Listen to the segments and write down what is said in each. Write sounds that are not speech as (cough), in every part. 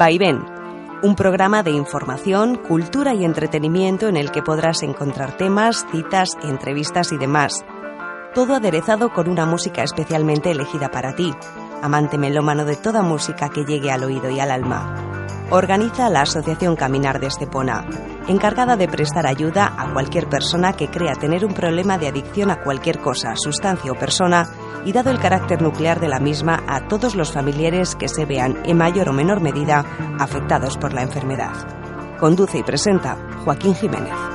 Vaivén, un programa de información, cultura y entretenimiento en el que podrás encontrar temas, citas, entrevistas y demás. Todo aderezado con una música especialmente elegida para ti, amante melómano de toda música que llegue al oído y al alma. Organiza la Asociación Caminar de Estepona, encargada de prestar ayuda a cualquier persona que crea tener un problema de adicción a cualquier cosa, sustancia o persona, y dado el carácter nuclear de la misma a todos los familiares que se vean en mayor o menor medida afectados por la enfermedad. Conduce y presenta Joaquín Jiménez.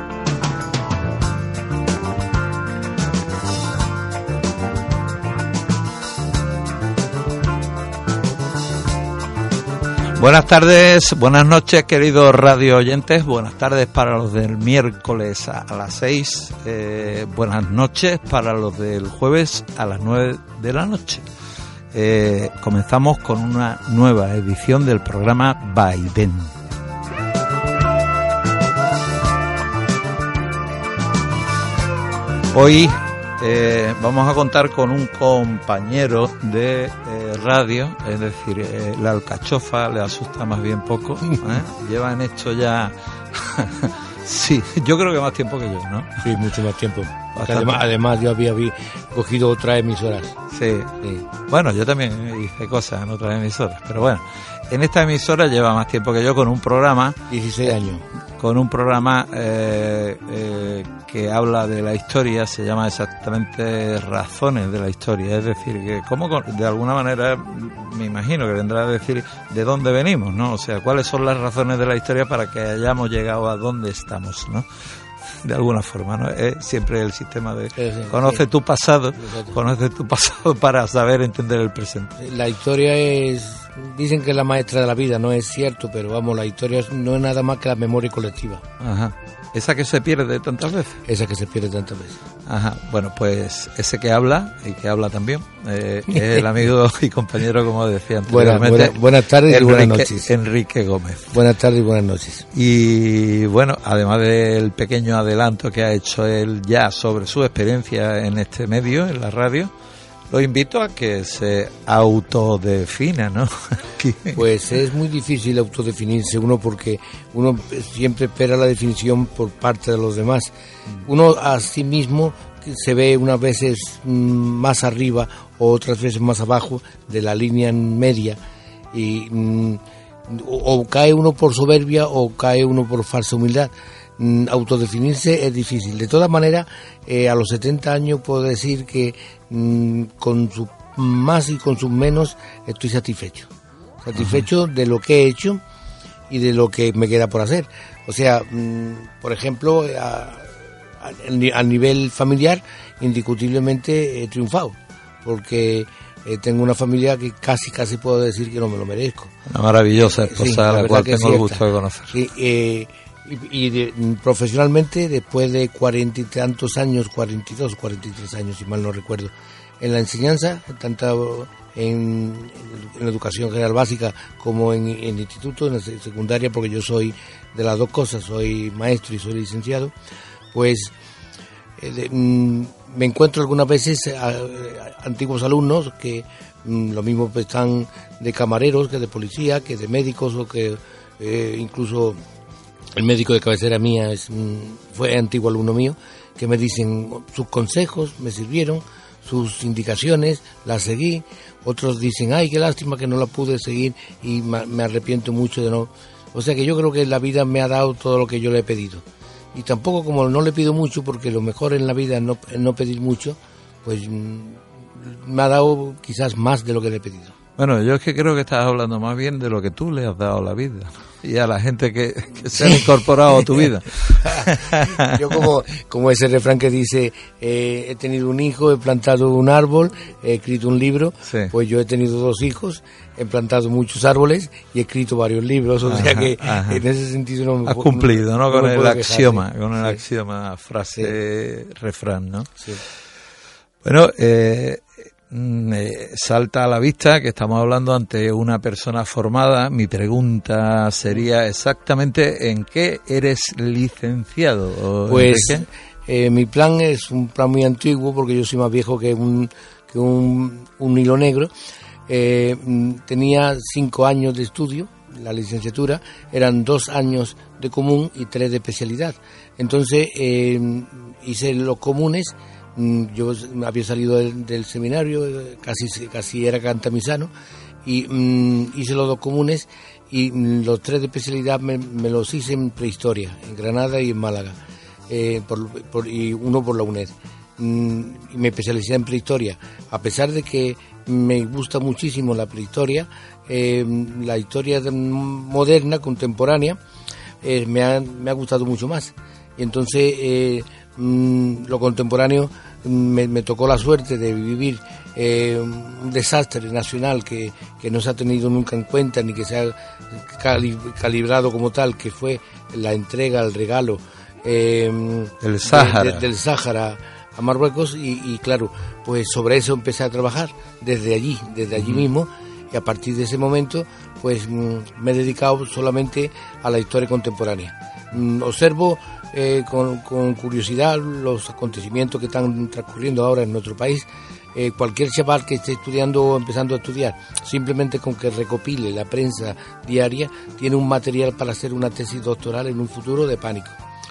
Buenas tardes, buenas noches, queridos radio oyentes. Buenas tardes para los del miércoles a, las 6. Eh, buenas noches para los del jueves a las 9 de la noche. Eh, comenzamos con una nueva edición del programa Biden. Hoy eh, vamos a contar con un compañero de eh, radio, es decir, eh, la alcachofa le asusta más bien poco. (laughs) Llevan hecho ya, (laughs) sí, yo creo que más tiempo que yo, ¿no? Sí, mucho más tiempo. Además, además, yo había, cogido otras emisoras. Sí. sí. Bueno, yo también hice cosas en otras emisoras, pero bueno, en esta emisora lleva más tiempo que yo con un programa. 16 años con un programa eh, eh, que habla de la historia, se llama exactamente Razones de la Historia, es decir, que como de alguna manera me imagino que vendrá a decir de dónde venimos, ¿no? O sea, cuáles son las razones de la historia para que hayamos llegado a dónde estamos, ¿no? De alguna forma, ¿no? Es siempre el sistema de conoce tu pasado, conoce tu pasado para saber entender el presente. La historia es dicen que es la maestra de la vida, no es cierto, pero vamos, la historia no es nada más que la memoria colectiva. Ajá. Esa que se pierde tantas veces. Esa que se pierde tantas veces. Ajá. Bueno, pues ese que habla y que habla también eh, es el amigo (laughs) y compañero, como decía anteriormente. buenas tardes y buenas noches. Enrique Gómez. Buenas tardes y buenas noches. Y bueno, además del pequeño adelanto que ha hecho él ya sobre su experiencia en este medio, en la radio, lo invito a que se autodefina, ¿no? (laughs) pues es muy difícil autodefinirse uno porque uno siempre espera la definición por parte de los demás. Uno a sí mismo se ve unas veces mm, más arriba o otras veces más abajo de la línea media y mm, o cae uno por soberbia o cae uno por falsa humildad. Mm, autodefinirse es difícil. De todas maneras, eh, a los 70 años puedo decir que mm, con su más y con sus menos estoy satisfecho. Satisfecho de lo que he hecho y de lo que me queda por hacer. O sea, mm, por ejemplo, a, a, nivel familiar, indiscutiblemente he triunfado. Porque eh, tengo una familia que casi, casi puedo decir que no me lo merezco. Una maravillosa esposa a la cual tengo el gusto de conocer. Sí, eh, y, profesionalmente, después de cuarenta y tantos años, 42, 43 años, si mal no recuerdo, en la enseñanza, tanto en, la educación general básica como en, el instituto, en la secundaria, porque yo soy de las dos cosas, soy maestro y soy licenciado, pues eh, mm, me encuentro algunas veces antiguos alumnos que mm, lo mismo están de camareros que de policía, que de médicos o que eh, incluso el médico de cabecera mía es, fue antiguo alumno mío, que me dicen sus consejos, me sirvieron, sus indicaciones, las seguí. Otros dicen, ay, qué lástima que no la pude seguir y me arrepiento mucho de no. O sea que yo creo que la vida me ha dado todo lo que yo le he pedido. Y tampoco como no le pido mucho, porque lo mejor en la vida es no, no pedir mucho, pues mm, me ha dado quizás más de lo que le he pedido. Bueno, yo es que creo que estás hablando más bien de lo que tú le has dado a la vida y a la gente que, (laughs) se ha incorporado a tu vida. (laughs) yo como, como ese refrán que dice, eh, he tenido un hijo, he plantado un árbol, he escrito un libro, pues yo he tenido dos hijos, he plantado muchos árboles y he escrito varios libros, o sea que en ese sentido no me Has cumplido, ¿no? con el axioma, con el axioma, frase, refrán, ¿no? Sí. Bueno, eh, eh, salta a la vista que estamos hablando ante una persona formada. Mi pregunta sería exactamente en qué eres licenciado. Pues eh, mi plan es un plan muy antiguo porque yo soy más viejo que un, un, hilo negro. Eh, mm, tenía cinco años de estudio la licenciatura eran dos años de común y tres de especialidad. Entonces eh, hice los comunes, mm, yo había salido del, seminario, eh, casi, casi era cantamisano, y mm, hice los dos comunes y mm, los tres de especialidad me, los hice en prehistoria, en Granada y en Málaga, eh, y uno por la UNED. y me especialicé en prehistoria, a pesar de que me gusta muchísimo la prehistoria, eh, la historia moderna, contemporánea, me, ha, me, ha, gustado mucho más. Entonces eh, mm, lo contemporáneo mm, me, tocó la suerte de vivir un desastre nacional que, no se ha tenido nunca en cuenta ni que se ha calibrado como tal, que fue la entrega, el regalo del Sáhara. del Sáhara a Marruecos y, claro, pues sobre eso empecé a trabajar desde allí, desde allí mismo y a partir de ese momento pues mm, me he dedicado solamente a la historia contemporánea. Observo eh, con, curiosidad los acontecimientos que están transcurriendo ahora en nuestro país. Eh, cualquier chaval que esté estudiando o empezando a estudiar, simplemente con que recopile la prensa diaria, tiene un material para hacer una tesis doctoral en un futuro de pánico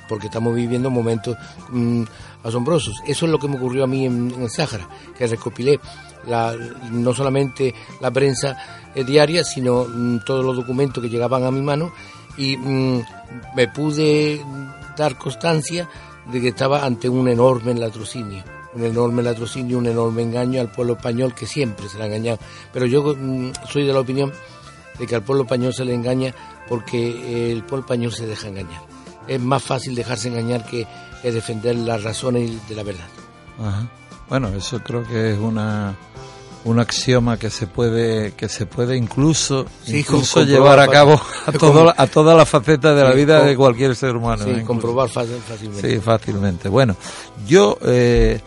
porque estamos viviendo momentos mm, asombrosos. Eso es lo que me ocurrió a mí en, el Sáhara, que recopilé la, no solamente la prensa eh, diaria, sino mm, todos los documentos que llegaban a mi mano y mm, me pude dar constancia de que estaba ante un enorme latrocinio, un enorme latrocinio, un enorme engaño al pueblo español que siempre se le ha engañado. Pero yo soy de la opinión de que al pueblo español se le engaña porque el pueblo español se deja engañar es más fácil dejarse engañar que, defender las razones de la verdad. Bueno, eso creo que es una un axioma que se puede que se puede incluso incluso llevar a cabo (laughs) a todo, a toda la faceta de la vida de cualquier ser humano. Sí, ¿eh? comprobar fácilmente. Sí, fácilmente. Bueno, yo eh,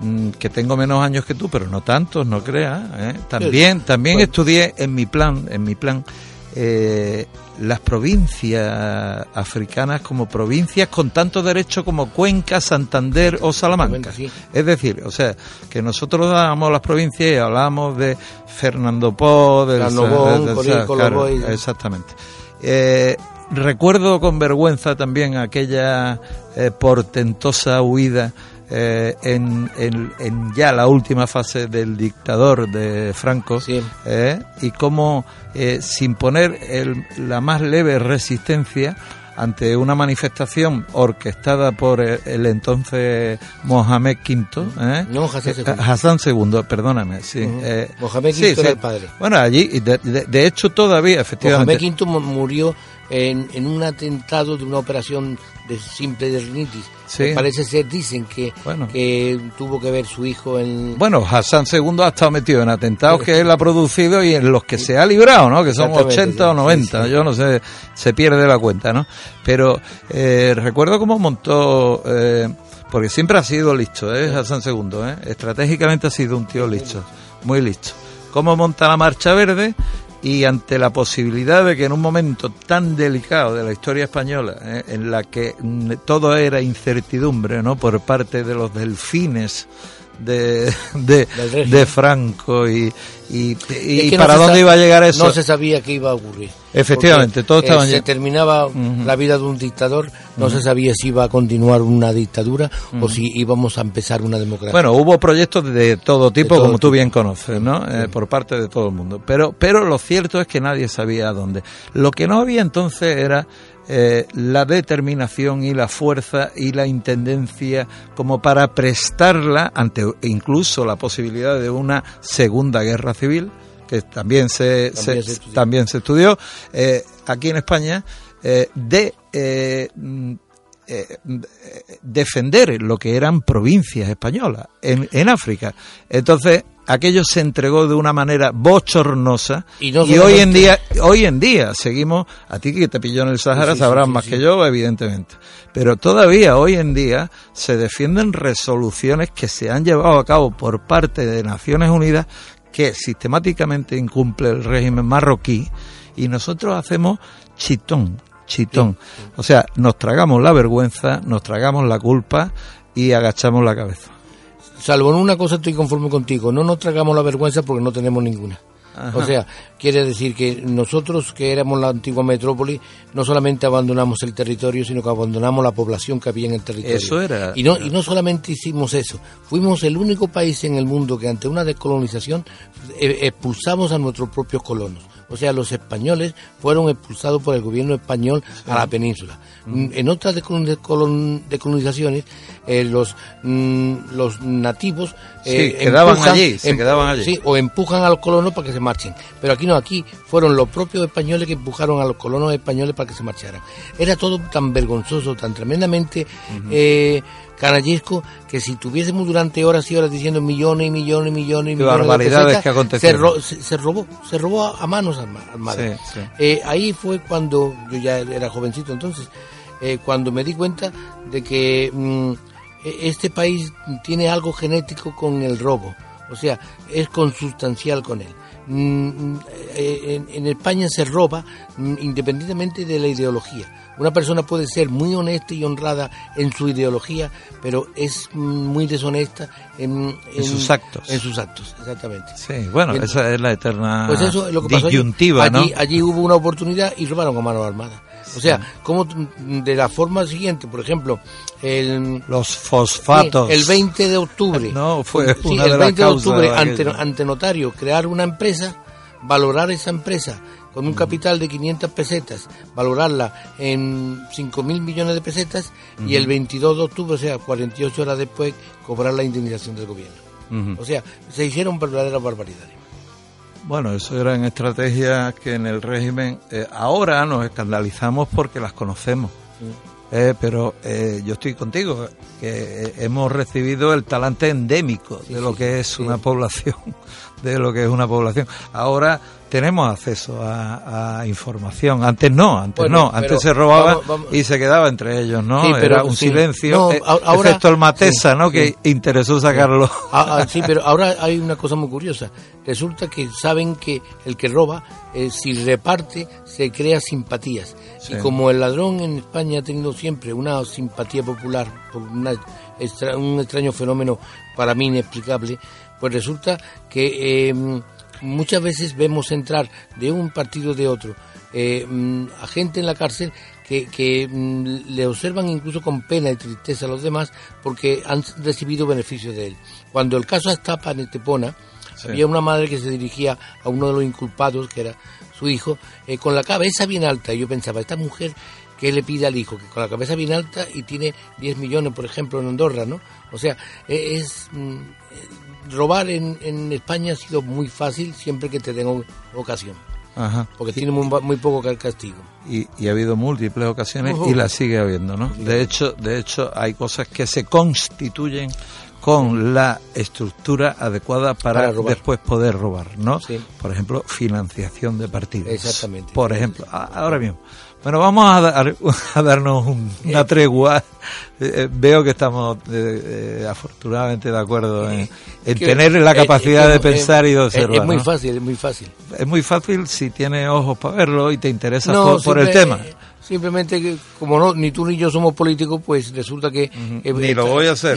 mm, que tengo menos años que tú, pero no tantos, no creas. ¿eh? También también estudié en mi plan en mi plan las provincias africanas como provincias con tanto derecho como Cuenca, Santander o Salamanca. Es decir, o sea, que nosotros dábamos las provincias y hablábamos de Fernando Po, del de, exactamente. Eh, recuerdo con vergüenza también aquella eh, portentosa huida eh, en, en, ya la última fase del dictador de Franco eh, y cómo eh, sin poner la más leve resistencia ante una manifestación orquestada por el, entonces Mohamed V, no, Hassan II. perdóname, sí. Mohamed V era el padre. Bueno, allí, de, de, hecho todavía, efectivamente. Mohamed V murió en, en un atentado de una operación de simple derrinitis. Parece ser, dicen que, que tuvo que ver su hijo en... Bueno, Hassan II ha estado metido en atentados que él ha producido y en los que se ha librado, ¿no? Que son 80 o 90, yo no sé, se pierde la cuenta, ¿no? Pero eh, recuerdo cómo montó... Eh, porque siempre ha sido listo, ¿eh? Hassan II, ¿eh? Estratégicamente ha sido un tío listo, muy listo. Cómo monta la Marcha Verde y ante la posibilidad de que en un momento tan delicado de la historia española, eh, en la que todo era incertidumbre, ¿no? Por parte de los delfines de, (laughs) de, Franco y, y, para dónde iba a llegar eso. No se sabía qué iba a ocurrir. Efectivamente, todo estaba... Eh, se terminaba la vida de un dictador, no se sabía si iba a continuar una dictadura o si íbamos a empezar una democracia. Bueno, hubo proyectos de todo tipo, como tú bien conoces, ¿no? Eh, por parte de todo el mundo. Pero, pero lo cierto es que nadie sabía a dónde. Lo que no había entonces era eh, la determinación y la fuerza y la intendencia como para prestarla ante incluso la posibilidad de una segunda guerra civil que también se también se, estudió, eh, aquí en España eh, de mm, defender lo que eran provincias españolas en, en África. Entonces, aquello se entregó de una manera bochornosa y, hoy en día hoy en día seguimos a ti que te pilló en el Sahara sabrás más que yo evidentemente. Pero todavía hoy en día se defienden resoluciones que se han llevado a cabo por parte de Naciones Unidas que sistemáticamente incumple el régimen marroquí y nosotros hacemos chitón chitón. O sea nos tragamos la vergüenza nos tragamos la culpa y agachamos la cabeza Salvo en una cosa estoy conforme contigo, no nos tragamos la vergüenza porque no tenemos ninguna. O sea, quiere decir que nosotros que éramos la antigua metrópoli, no solamente abandonamos el territorio, sino que abandonamos la población que había en el territorio. Eso era. Y no, y no solamente hicimos eso, fuimos el único país en el mundo que ante una descolonización eh, expulsamos a nuestros propios colonos. O sea, los españoles fueron expulsados por el gobierno español a la península. Mm. En otras decolonizaciones, eh, los, mm, los nativos eh, quedaban allí, se em, quedaban allí. Sí, o empujan a los colonos para que se marchen. Pero aquí no, aquí fueron los propios españoles que empujaron a los colonos españoles para que se marcharan. Era todo tan vergonzoso, tan tremendamente canallesco que si tuviésemos durante horas y horas diciendo millones y millones y millones y millones barbaridades que acontecieron. Se, robó, se robó a, manos armadas. Eh, ahí fue cuando yo ya era jovencito entonces, eh, cuando me di cuenta de que mm, e, este país tiene algo genético con el robo, o sea, es consustancial con él. Mm, mm, eh, en España se roba independientemente de la ideología una persona puede ser muy honesta y honrada en su ideología, pero es muy deshonesta en, sus actos. En sus actos, exactamente. Sí, bueno, esa es la eterna pues eso es lo que disyuntiva, allí, ¿no? Allí hubo una oportunidad y robaron a mano armada. O sea, como de la forma siguiente, por ejemplo, el, los fosfatos. el 20 de octubre. No, fue una el 20 de, octubre ante, ante notario crear una empresa, valorar esa empresa con un capital de 500 pesetas, valorarla en 5 mil millones de pesetas y el 22 de octubre, o sea, 48 horas después, cobrar la indemnización del gobierno. O sea, se hicieron verdaderas barbaridades. Bueno, eso eran estrategias que en el régimen eh, ahora nos escandalizamos porque las conocemos. Eh, pero eh, yo estoy contigo, que hemos recibido el talante endémico de lo que es una población, de lo que es una población. Ahora tenemos acceso a, información. Antes no, antes no, antes se robaba y se quedaba entre ellos, ¿no? pero, Era un silencio, eh, ahora, excepto el Matesa, ¿no? Que interesó sacarlo. Ah, ah, sí, pero ahora hay una cosa muy curiosa. Resulta que saben que el que roba, eh, si reparte, se crea simpatías. Y como el ladrón en España ha tenido siempre una simpatía popular por un extraño fenómeno para mí inexplicable, pues resulta que eh, muchas veces vemos entrar de un partido de otro eh, mm, a gente en la cárcel que, mm, le observan incluso con pena y tristeza a los demás porque han recibido beneficios de él. Cuando el caso Astapa en Estepona, había una madre que se dirigía a uno de los inculpados, que era su hijo, eh, con la cabeza bien alta. Y yo pensaba, esta mujer ¿qué le pide al hijo? Que con la cabeza bien alta y tiene 10 millones, por ejemplo, en Andorra, ¿no? O sea, e, es, mm, robar en, en, España ha sido muy fácil siempre que te den ocasión. Porque tiene muy, muy, poco castigo. Y, y, ha habido múltiples ocasiones y la sigue habiendo, ¿no? De hecho, de hecho, hay cosas que se constituyen con la estructura adecuada para, después poder robar, ¿no? Por ejemplo, financiación de partidos. Exactamente. Por ejemplo, ahora mismo. Bueno, vamos a, (laughs) a darnos una eh. tregua. Eh, eh, veo que estamos afortunadamente de acuerdo en, tener la capacidad de pensar y de observar. Es, muy fácil, es muy fácil. Es muy fácil si tienes ojos para verlo y te interesa por, el tema. Simplemente que como no ni tú ni yo somos políticos, pues resulta que eh, ni lo voy a (laughs) hacer,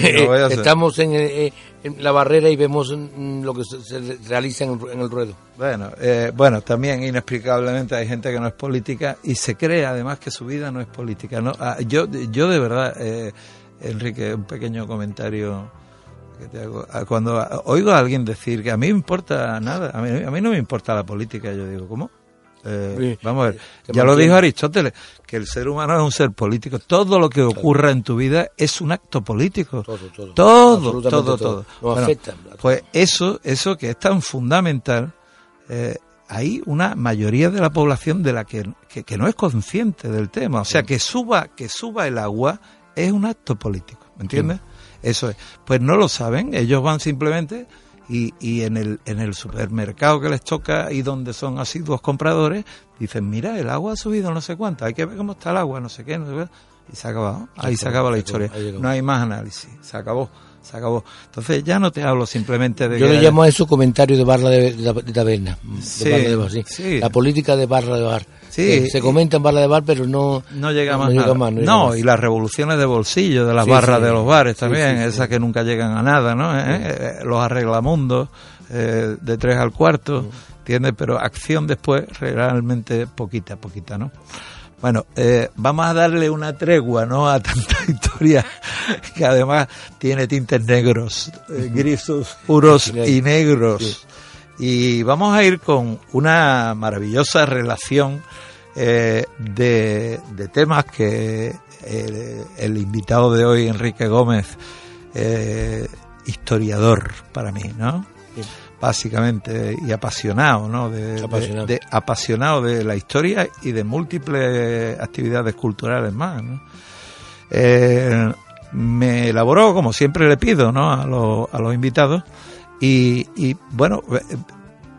estamos eh, en, la barrera y vemos mm, lo que se, realiza en el, ruedo. Bueno, eh, bueno, también inexplicablemente hay gente que no es política y se cree además que su vida no es política. No, ah, yo, yo de verdad, Enrique, un pequeño comentario que te hago. Ah, cuando oigo a alguien decir que a mí me importa nada, a mí, a mí no me importa la política, yo digo, ¿cómo? Eh, vamos a ver, ya lo dijo Aristóteles, que el ser humano es un ser político. Todo lo que ocurra en tu vida es un acto político. Todo, todo. Todo, todo, pues eso, eso que es tan fundamental, eh, hay una mayoría de la población de la que, que, no es consciente del tema. O sea, que suba, que suba el agua es un acto político. ¿Me entiendes? Eso es. Pues no lo saben, ellos van simplemente y, y en, el, en el supermercado que les toca y donde son asiduos compradores, dicen, mira, el agua ha subido no sé cuánto, hay que ver cómo está el agua, no sé qué, no sé qué. Y se acabó, ahí se acaba la historia. No hay más análisis, se acabó se acabó. Entonces ya no te hablo simplemente de... Yo le llamo a eso comentario de barra de, de, taberna. sí, La política de barra de bar. Sí, se comenta en barra de bar, pero no, no llega más. No, y las revoluciones de bolsillo de las barras de los bares también, esas que nunca llegan a nada, ¿no? ¿Eh? Eh, los arreglamundos eh, de tres al cuarto. ¿entiendes? Pero acción después realmente poquita, poquita, ¿no? Bueno, eh, vamos a darle una tregua, ¿no? A tanta (laughs) historia que además tiene tintes negros, eh, grisos, puros y negros. Y vamos a ir con una maravillosa relación eh, de, temas que el, invitado de hoy, Enrique Gómez, historiador para mí, ¿no? Básicamente y apasionado, ¿no? De, apasionado. De, la historia y de múltiples actividades culturales más, ¿no? Eh, me elaboró, como siempre le pido, ¿no? A, a los invitados y, y bueno,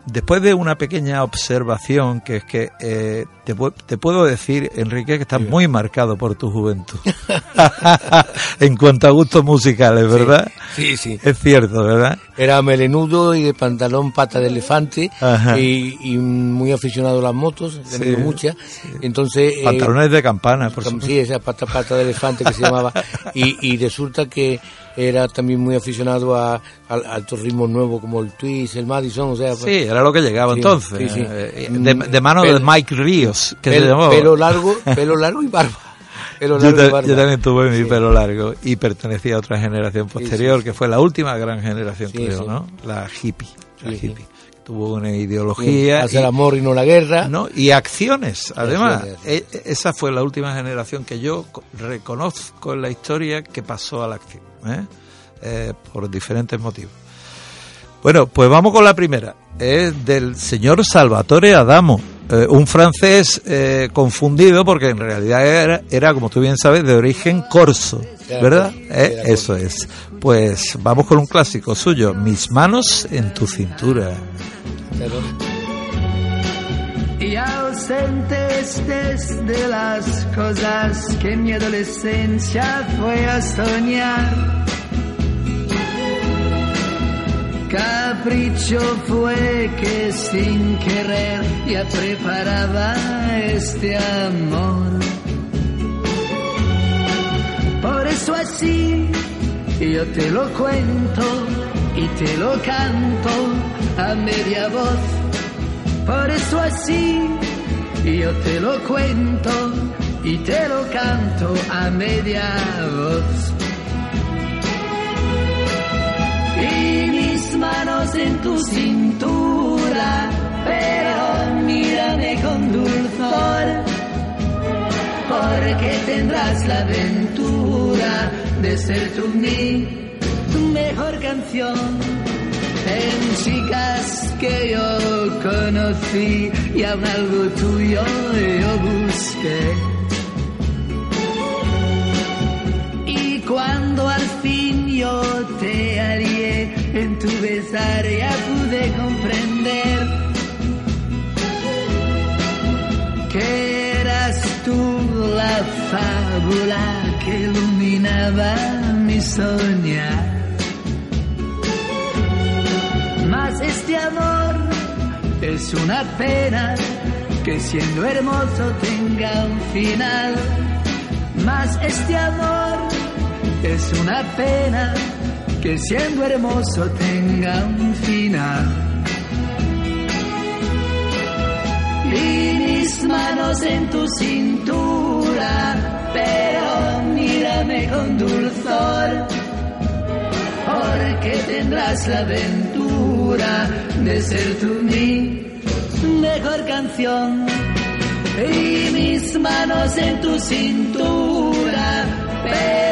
después de una pequeña observación, que es que eh, te, te, puedo decir, Enrique, que estás muy marcado por tu juventud. (laughs) (laughs) en cuanto a gustos musicales, ¿verdad? Sí, sí. Es cierto, ¿verdad? Era melenudo y de pantalón pata de elefante y, muy aficionado a las motos, tenía muchas. Entonces, eh, Pantalones de campana, por supuesto. Sí, esa pata, pata de elefante que se llamaba. (laughs) Y, y resulta que era también muy aficionado a, altos ritmos nuevos como el twist, el Madison, o sea... Sí, era lo que llegaba entonces, eh, de, mano de Mike Ríos, que se llamó. Pelo largo, pelo largo y barba. yo, también tuve mi pelo largo y pertenecía a otra generación posterior, que fue la última gran generación, creo, ¿no? La hippie, la hippie tuvo una ideología. Hacer amor y no la guerra. ¿no? Y acciones, además. E, e, esa fue la última generación que yo reconozco en la historia que pasó a la acción. ¿eh? Eh, por diferentes motivos. Bueno, pues vamos con la primera. Es del señor Salvatore Adamo, eh, un francés confundido porque en realidad era, era, como tú bien sabes, de origen corso, ¿verdad? eso es. Pues vamos con un clásico suyo, Mis manos en tu cintura. Y ausentes de las cosas que mi adolescencia fue a soñar. Capricho fue que sin querer ya preparaba este amor. Por eso así yo te lo cuento y te lo canto a media voz. Por eso así yo te lo cuento y te lo canto a media voz. Manos en tu cintura, pero mírame con dulzor, porque tendrás la aventura de ser tú mi mejor canción en chicas que yo conocí y aún algo tuyo yo busqué. Y cuando al fin yo te en tu besar ya pude comprender que eras tú la fábula que iluminaba mi soñar. este amor es una pena que siendo hermoso tenga un final. Mas este amor es una pena que siendo hermoso tenga un final. Y mis manos en tu cintura, pero mírame con dulzor, porque tendrás la aventura de ser tú mi mejor canción y mis manos en tu cintura, pero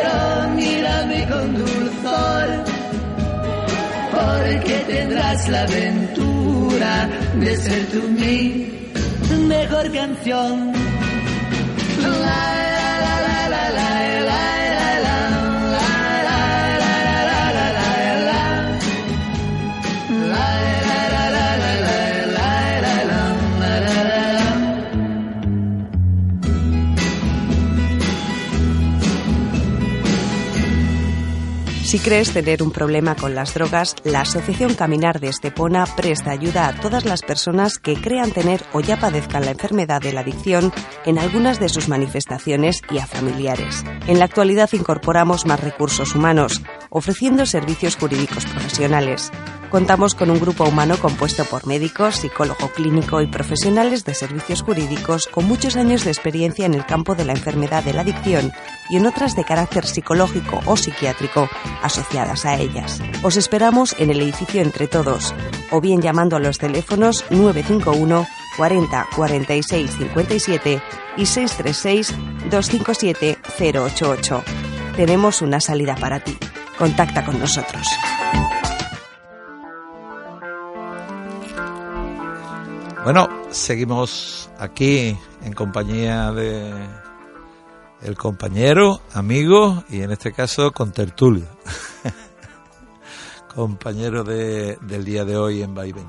con dulzor, porque tendrás la aventura de ser tú mi mejor canción. Si crees tener un problema con las drogas, la Asociación Caminar de Estepona presta ayuda a todas las personas que crean tener o ya padezcan la enfermedad de la adicción en algunas de sus manifestaciones y a familiares. En la actualidad incorporamos más recursos humanos, ofreciendo servicios jurídicos profesionales. Contamos con un grupo humano compuesto por médicos, psicólogo clínico y profesionales de servicios jurídicos con muchos años de experiencia en el campo de la enfermedad de la adicción y en otras de carácter psicológico o psiquiátrico asociadas a ellas. Os esperamos en el edificio Entre Todos o bien llamando a los teléfonos 951 40 46 57 y 636 257 088. Tenemos una salida para ti. Contacta con nosotros. Bueno, seguimos aquí en compañía de el compañero, amigo y en este caso con tertulio, (laughs) compañero de, del día de hoy en Vaivén.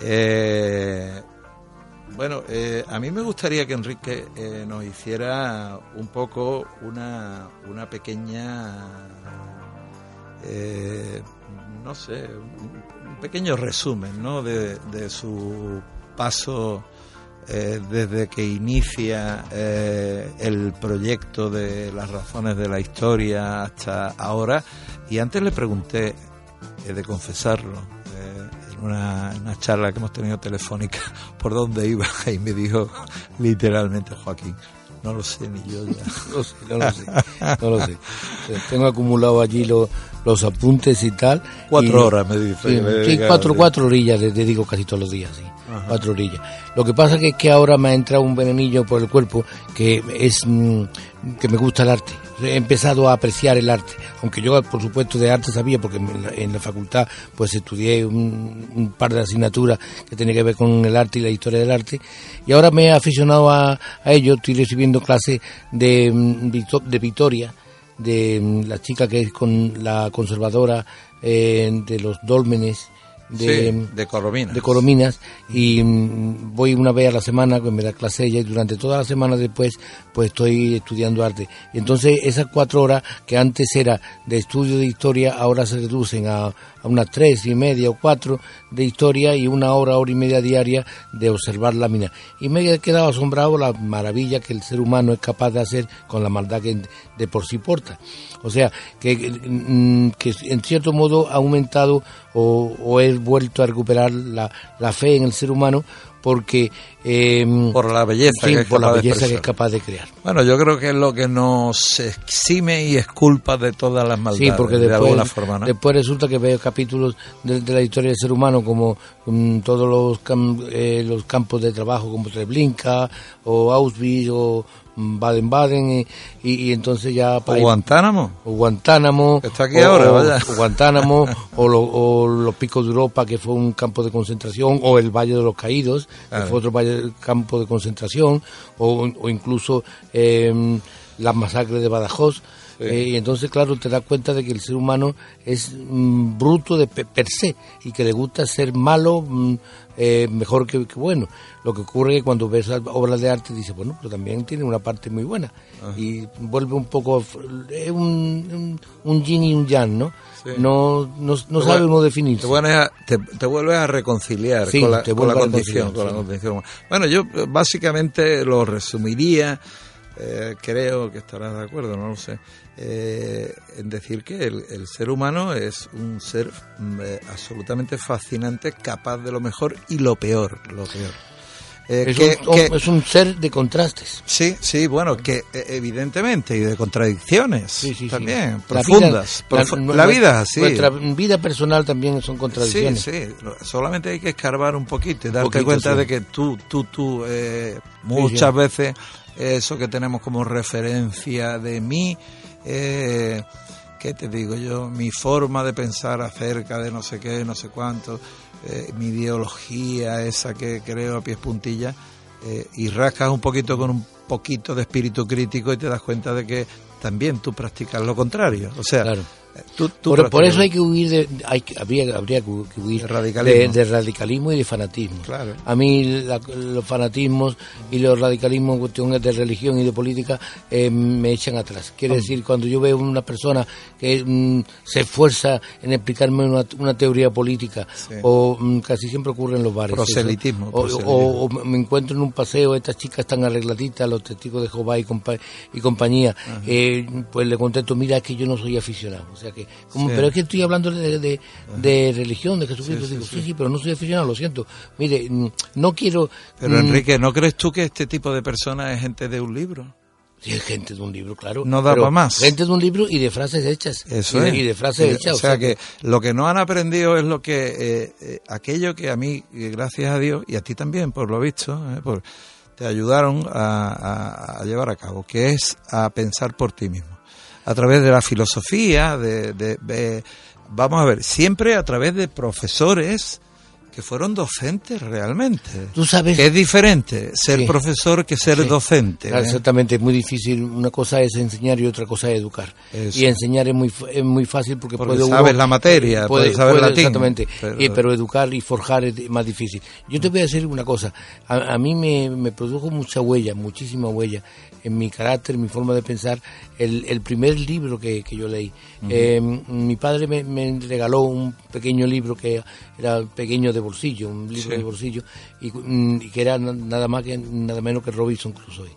Eh, bueno, eh, a mí me gustaría que Enrique eh, nos hiciera un poco una, una pequeña, eh, no sé, un pequeño resumen ¿no? de, su paso eh, desde que inicia eh, el proyecto de las razones de la historia hasta ahora. Y antes le pregunté, he de confesarlo, eh, en una, una charla que hemos tenido telefónica, (laughs) por dónde iba (laughs) y me dijo literalmente Joaquín. No lo sé ni yo ya. (laughs) No, sé, no lo sé, no lo sé. Tengo acumulado allí los, los apuntes y tal. Cuatro y- horas me dice. Sí, me sí, cuatro, cuatro orillas le dedico casi todos los días, sí. Cuatro orillas. Lo que pasa que es que ahora me ha entrado un venenillo por el cuerpo que es mm, que me gusta el arte. He empezado a apreciar el arte, aunque yo por supuesto de arte sabía porque en la, en la facultad pues estudié un, par de asignaturas que tenía que ver con el arte y la historia del arte y ahora me he aficionado a, a ello. Estoy recibiendo clases de, mm, de Victoria de mm, la chica que es con la conservadora eh, de los dólmenes de, Sí, de Coromina. de Corominas y mm, voy una vez a la semana que me da clase ella y durante toda la semana después pues estoy estudiando arte entonces esas cuatro horas que antes era de estudio de historia ahora se reducen a, a unas tres y media o cuatro de historia y una hora hora y media diaria de observar la mina. Y me he quedado asombrado la maravilla que el ser humano es capaz de hacer con la maldad que de por sí porta. O sea que, mm, que en cierto modo ha aumentado o, o he vuelto a recuperar la, la fe en el ser humano porque eh, Por la belleza sí, que es por la capaz de belleza que es capaz de crear Bueno, yo creo que es lo que nos exime y esculpa de todas las maldades, Sí, porque de después, alguna forma, ¿no? después resulta que veo capítulos de, de la historia del ser humano como mm, todos los, cam- eh, los campos de trabajo como Treblinka o Auschwitz o Baden-Baden y, y- y entonces ya... O Guantánamo. o Guantánamo, Está aquí o, ahora, o- vaya. o (laughs) Guantánamo, (laughs) o, lo- o los picos de Europa, que fue un campo de concentración, o el Valle de los Caídos, que fue otro valle, campo de concentración, o, o incluso eh, las masacres de Badajoz. Eh, y entonces, claro, te das cuenta de que el ser humano es mm, bruto de pe- per se y que le gusta ser malo mm, eh, mejor que, que bueno. Lo que ocurre es que cuando ves obras de arte dices, bueno, pero también tiene una parte muy buena. Y vuelve un poco, es un, un, un yin y un yang, ¿no? Sí. No, no, no Te sabe uno definirse. Te, vuelves a- te, te vuelves a reconciliar Sí, con la, te con la vuelves a condición. Con la sí. condición. Bueno, yo básicamente lo resumiría, eh, creo que estarás de acuerdo, no lo sé, eh, en decir que el, el ser humano es un ser mm, eh, absolutamente fascinante, capaz de lo mejor y lo peor, lo peor. Eh, es, que- un, que- es un ser de contrastes. Sí, sí, bueno, que eh, evidentemente, y de contradicciones Sí, sí, sí. también, La profundas. vida- profu- la- la, vida así. Nuestra vida personal también son Sí, contradicciones. sí, lo- solamente hay que escarbar un poquito y darte poquito, cuenta sí. de que tú, tú, tú, eh, muchas sí. veces eso que tenemos como referencia de mí, eh, ¿qué te digo yo? Mi forma de pensar acerca de no sé qué, no sé cuánto, eh, mi ideología esa que creo a pies puntillas, eh, y rascas un poquito con un poquito de espíritu crítico y te das cuenta de que también tú practicas lo contrario. O sea, Claro. eh, tú, tú Por, eso hay que huir de, hay que- habría, habría que huir De radicalismo. de, de radicalismo y de fanatismo. Claro. A mí la- los fanatismos y los radicalismos en cuestiones de religión y de política eh, me echan atrás. Quiere decir, cuando yo veo una persona que mm, se esfuerza en explicarme una, una teoría política, Sí. o mm, casi siempre ocurre en los bares. eso, Proselitismo, o- o- o me encuentro en un paseo, estas chicas están arregladitas, los testigos de Jehová y, compa- y compañía, eh, pues le contesto, mira, es que yo no soy aficionado. O sea, que, como, pero es que estoy hablando de, de, religión, de Jesucristo. Sí, Digo, sí, sí, pero no soy aficionado, lo siento. Mire, mm, no quiero. Pero mm, Enrique, ¿no crees tú que este tipo de personas es gente de un libro? Sí, gente de un libro, claro. No da para más. Gente de un libro y de frases hechas. Eso y, de, frases hechas. O sea, que, lo que no han aprendido es lo que eh, eh, aquello que a mí, gracias a Dios y a ti también, por lo visto, eh, por, te ayudaron a, llevar a cabo, que es a pensar por ti mismo. A través de la filosofía, de vamos a ver, siempre a través de profesores que fueron docentes realmente. Tú sabes. Que es diferente ser profesor que ser docente. ¿eh? Exactamente, es muy difícil. Una cosa es enseñar y otra cosa es educar. Y enseñar es muy, es muy fácil porque, porque puede sabes la materia, puedes saber latín. Exactamente, pero... educar y forjar es más difícil. Yo te voy a decir una cosa. A, mí me, me produjo mucha huella, muchísima huella en mi carácter, en mi forma de pensar, el, el primer libro que, que yo leí. Eh, mi padre me, me, regaló un pequeño libro que era pequeño de bolsillo, un libro de bolsillo, mm, y, que era nada más que nada menos que Robinson Crusoe.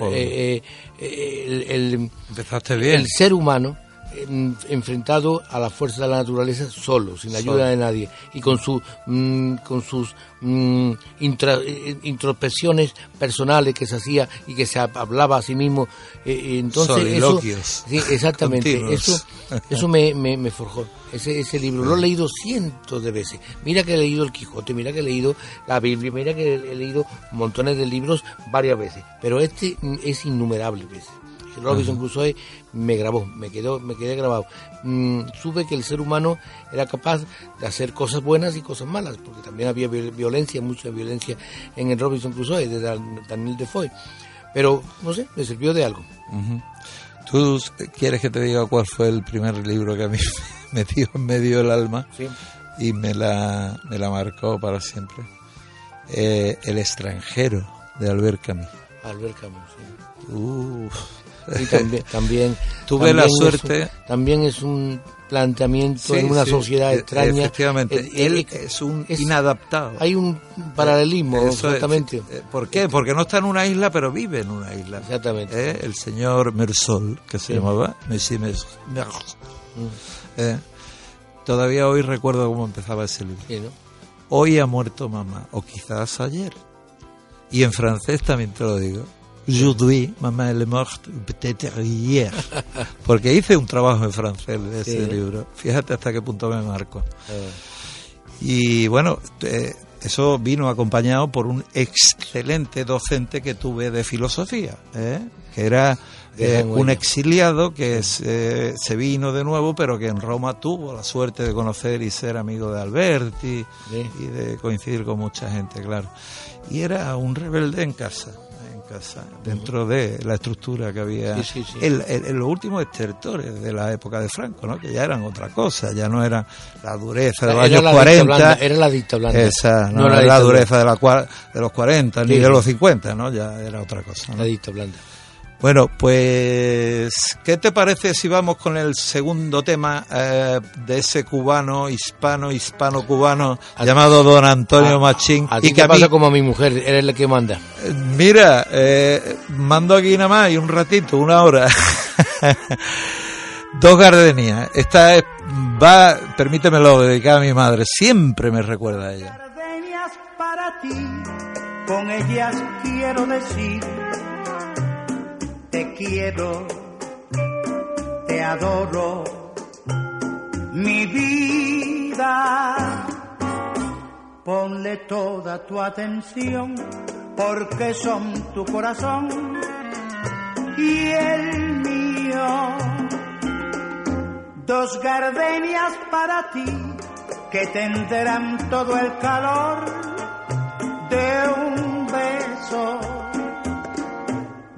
Eh, eh, el, Empezaste bien. El ser humano enfrentado a la fuerza de la naturaleza solo, sin ayuda de nadie y con su mm, con sus mm, eh, introspecciones personales que se hacía y que se hablaba a sí mismo. Eh, eh, entonces eso, sí, exactamente, eso (laughs) eso me, me, forjó ese, ese libro. Lo he leído cientos de veces. Mira que he leído el Quijote, mira que he leído la Biblia, mira que he leído montones de libros varias veces, pero este es innumerable veces. Robinson Crusoe me grabó, me quedó, me quedé grabado. Mm, supe que el ser humano era capaz de hacer cosas buenas y cosas malas, porque también había violencia, mucha violencia en el Robinson Crusoe de Daniel Defoe. Pero, no sé, me sirvió de algo. ¿Tú quieres que te diga cuál fue el primer libro que a mí (laughs) me dio en medio del alma y me la, me la marcó para siempre? Eh, el extranjero de Albert Camus. Albert Camus, sí. Uf, también, (laughs) también tuve la suerte. también es un planteamiento en una sociedad e- extraña. Efectivamente, eh, él eh, es un inadaptado. Hay un paralelismo, exactamente. Eh, ¿Por qué? Porque no está en una isla, pero vive en una isla. Exactamente. El señor Mersol, que se llamaba Messi mm. todavía hoy recuerdo cómo empezaba ese libro. Hoy ha muerto mamá, o quizás ayer. Y en francés también te lo digo. Aujourd'hui, maman elle est morte, peut-être hier. Porque hice un trabajo en francés de ese libro. Fíjate hasta qué punto me marco. Ah. Y bueno, eh, eso vino acompañado por un excelente docente que tuve de filosofía, ¿eh? que era eh, un exiliado que se vino de nuevo, pero que en Roma tuvo la suerte de conocer y ser amigo de Alberti y de coincidir con mucha gente, claro. Y era un rebelde en casa casa, dentro de la estructura que había en los últimos estertores de la época de Franco, ¿no? que ya eran otra cosa, ya no era la dureza de los años 40. era la dicta blanda. Esa, no, era la, dureza de, la, de los 40 ni de los 50, ¿no? ya era otra cosa. La dicta blanda. Bueno, pues, ¿qué te parece si vamos con el segundo tema eh, de ese cubano, hispano, hispano-cubano, llamado Don Antonio Machín? ¿Y qué pasa como mi mujer? Eres la que manda. Eh, mira, eh, mando aquí nada más y un ratito, una hora. (laughs) Dos gardenias. Esta es, va, permítemelo, dedicada a mi madre. Siempre me recuerda a ella. Gardenias para ti, con ellas quiero decir te quiero, te adoro, mi vida. Ponle toda tu atención, porque son tu corazón y el mío. Dos gardenias para ti que tendrán todo el calor de un beso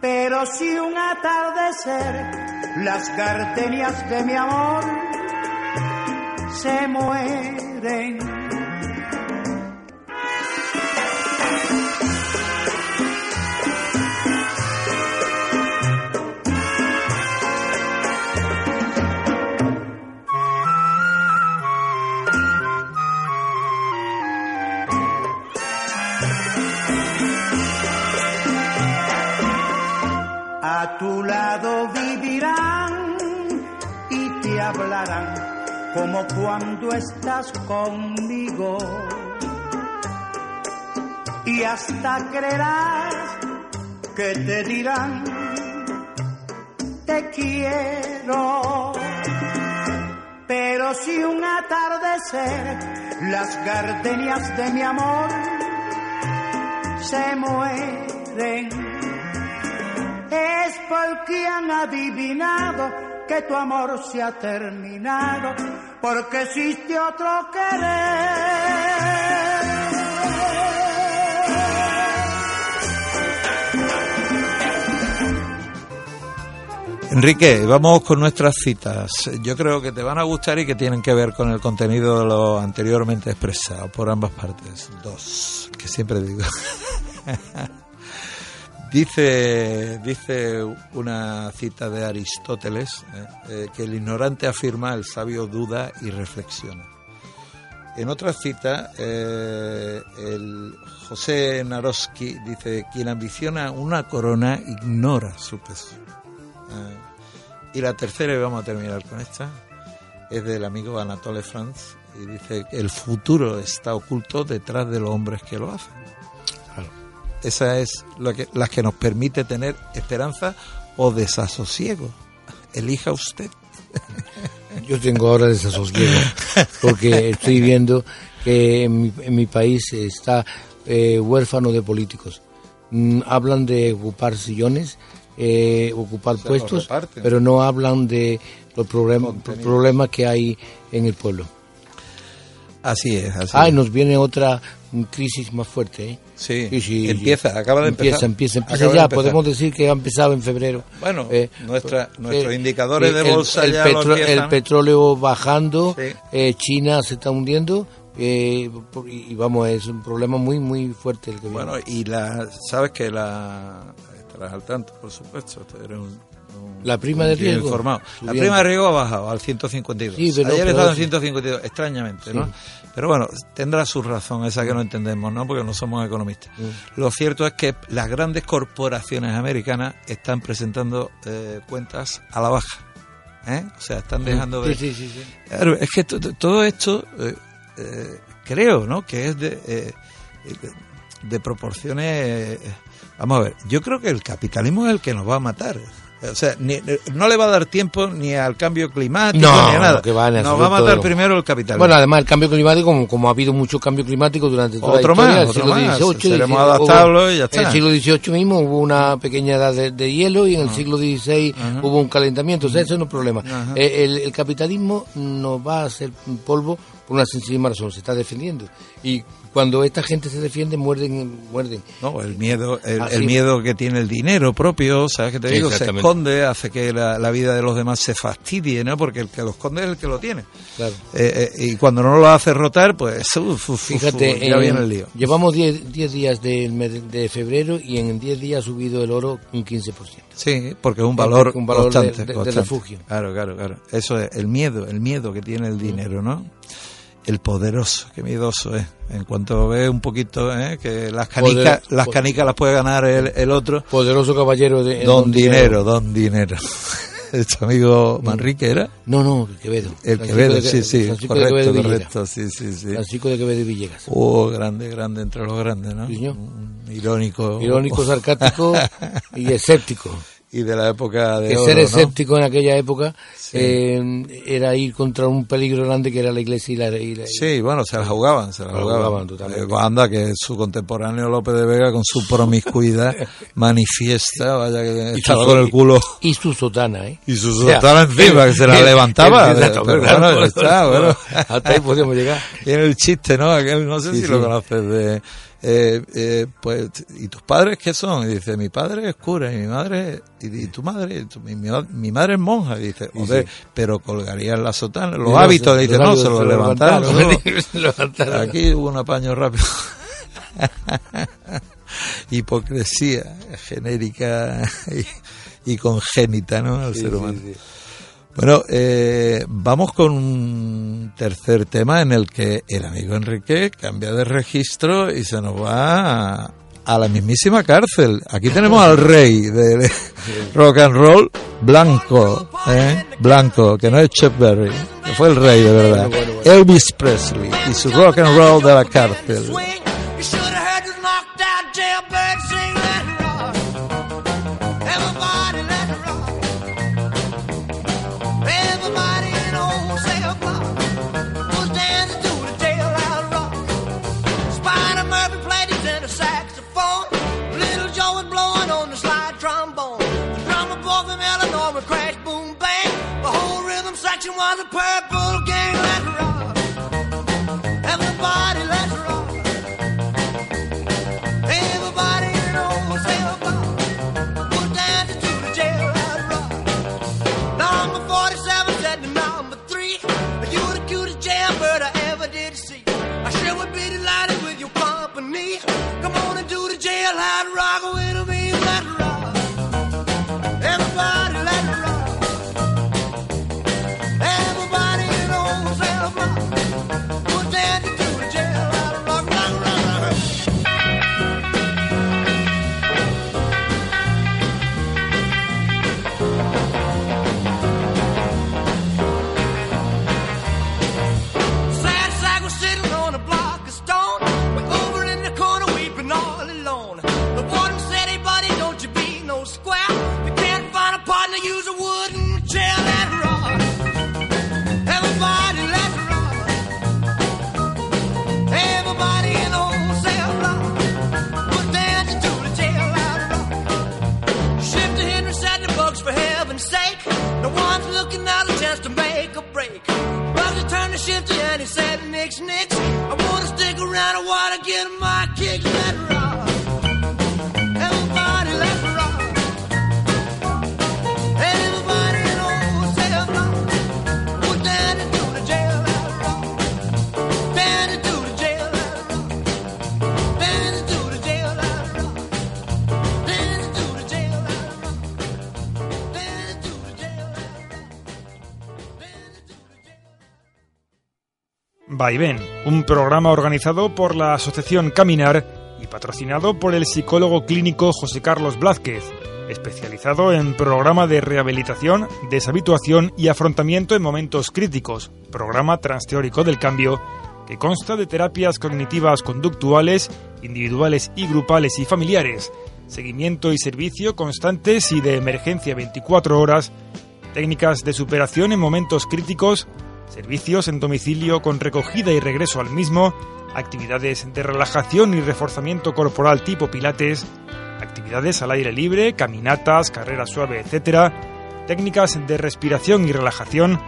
pero si un atardecer las gardenias de mi amor se mueren. Como cuando estás conmigo. Y hasta creerás que te dirán, te quiero. Pero si un atardecer las gardenias de mi amor se mueren, es porque han adivinado que tu amor se ha terminado, porque existe otro querer. Enrique, vamos con nuestras citas. Yo creo que te van a gustar y que tienen que ver con el contenido de lo anteriormente expresado por ambas partes. Dos, que siempre digo. (laughs) Dice, dice una cita de Aristóteles eh, eh, que el ignorante afirma, el sabio duda y reflexiona. En otra cita, eh, el José Naroski dice, quien ambiciona una corona ignora su peso. y la tercera, y vamos a terminar con esta, es del amigo Anatole France, y dice, el futuro está oculto detrás de los hombres que lo hacen. Esa es lo que, la que nos permite tener esperanza o desasosiego. Elija usted. (laughs) Yo tengo ahora desasosiego, porque estoy viendo que en mi, en mi país está eh, huérfano de políticos. Mm, hablan de ocupar sillones, eh, ocupar puestos, pero no hablan de los problemas problemas que hay en el pueblo. Así es, así Ah, y nos viene otra crisis más fuerte, ¿eh? Sí, Sí, sí, empieza, acaba de empieza, empezar. empieza, empieza Acaba de ya. empezar. Podemos decir que ha empezado en febrero. Bueno, Eh, nuestra, nuestros eh, indicadores de el- bolsa el, ya petro- lo empiezan. el petróleo bajando, eh, China se está hundiendo eh, y vamos, es un problema muy, muy fuerte el que viene. Bueno, y la, sabes que la estarás al tanto, por supuesto. eres un- La prima de riesgo, informado. La prima de riesgo ha bajado al 152. Sí, pero- Ayer estaba en sí. 152, extrañamente, ¿no? Pero bueno, tendrá su razón esa que no entendemos, ¿no? Porque no somos economistas. Lo cierto es que las grandes corporaciones americanas están presentando eh, cuentas a la baja. ¿eh? O sea, están dejando sí, de, sí, sí, sí. Claro, es que to- to- todo esto eh, eh, creo, ¿no? Que es de, eh, de- proporciones. eh, vamos a ver, yo creo que el capitalismo es el que nos va a matar. O sea, ni- no le va a dar tiempo ni al cambio climático No, ni a nada. no, que va nos va a matar primero el capitalismo. Bueno, además el cambio climático, como, como ha habido mucho cambio climático durante toda Otro la historia, más, el otro siglo más. XVIII, Seremos hubo- adaptables y ya está. En el siglo XVIII mismo hubo una pequeña edad de, de hielo y en el siglo XVI hubo un calentamiento, o sea, eso no es problema. Ajá. Eh, El, el capitalismo nos va a hacer polvo por una sencilla razón, se está defendiendo. Y cuando esta gente se defiende, muerden, muerden. No, el miedo, el, miedo que tiene el dinero propio, ¿sabes qué te digo? Se esconde, hace que la, la vida de los demás se fastidie, ¿no? Porque el que lo esconde es el que lo tiene. Claro. Eh, eh, y cuando no lo hace rotar, pues uf, uf, uf, Fíjate, ya en- viene el lío. llevamos 10 10 días del mes de febrero y en 10 días ha subido el oro un 15%. Sí, porque es un valor, Un valor de- constante, de- de constante. refugio. Claro, claro, claro. Eso es el miedo, el miedo que tiene el dinero, ¿no? El poderoso, qué miedoso es. En cuanto ve un poquito, ¿eh? que las canicas, Poder- las canicas las puede ganar el, el otro. Poderoso caballero de... Don dinero, don dinero. (laughs) Este amigo Manrique era. No, no, Quevedo. El Francisco Quevedo, de- sí, sí, Francisco de correcto, Quevedo correcto, sí, sí, sí. Francisco de Quevedo y Villegas. Oh, grande, grande entre los grandes, ¿no? Irónico. Irónico, sarcástico (laughs) y escéptico. Y de la época de Que oro, ser ¿no? escéptico en aquella época Sí. eh, era ir contra un peligro grande que era la iglesia y la... y la- Sí, bueno, se la jugaban, se la la jugaban. jugaban totalmente. Eh, anda, que su contemporáneo López de Vega, con su promiscuidad, (laughs) manifiesta, vaya que estaba con el culo Y su sotana, ¿eh? y su O sea, sotana encima, que se la (laughs) levantaba. exacto, Pero claro, bueno, está, bueno. Hasta ahí podíamos llegar. Tiene el chiste, ¿no? Aquel, no sé Sí, si sí. lo conoces, de eh, eh, pues, ¿y tus padres qué son? Y dice, mi padre es cura y mi madre, y, tu madre, mi, mi, madre es monja. Y dice, joder, pero colgarían la sotana, los hábitos, dice, no, se los levantaron. Aquí hubo un apaño rápido. (laughs) Hipocresía genérica (laughs) y, congénita, ¿no? Al ser humano. Bueno, eh, vamos con un tercer tema en el que el amigo Enrique cambia de registro y se nos va a, la mismísima cárcel. Aquí tenemos al rey de rock and roll, Blanco, ¿eh? Blanco, que no es Chuck Berry, que fue el rey de verdad. Elvis Presley y su rock and roll de la cárcel. Vaivén, un programa organizado por la Asociación Caminar y patrocinado por el psicólogo clínico José Carlos Blázquez, especializado en programa de rehabilitación, deshabituación y afrontamiento en momentos críticos, programa transteórico del cambio que consta de terapias cognitivas conductuales, individuales y grupales y familiares, seguimiento y servicio constantes y de emergencia 24 horas, técnicas de superación en momentos críticos, servicios en domicilio con recogida y regreso al mismo, actividades de relajación y reforzamiento corporal tipo pilates, actividades al aire libre, caminatas, carrera suave, etc., técnicas de respiración y relajación,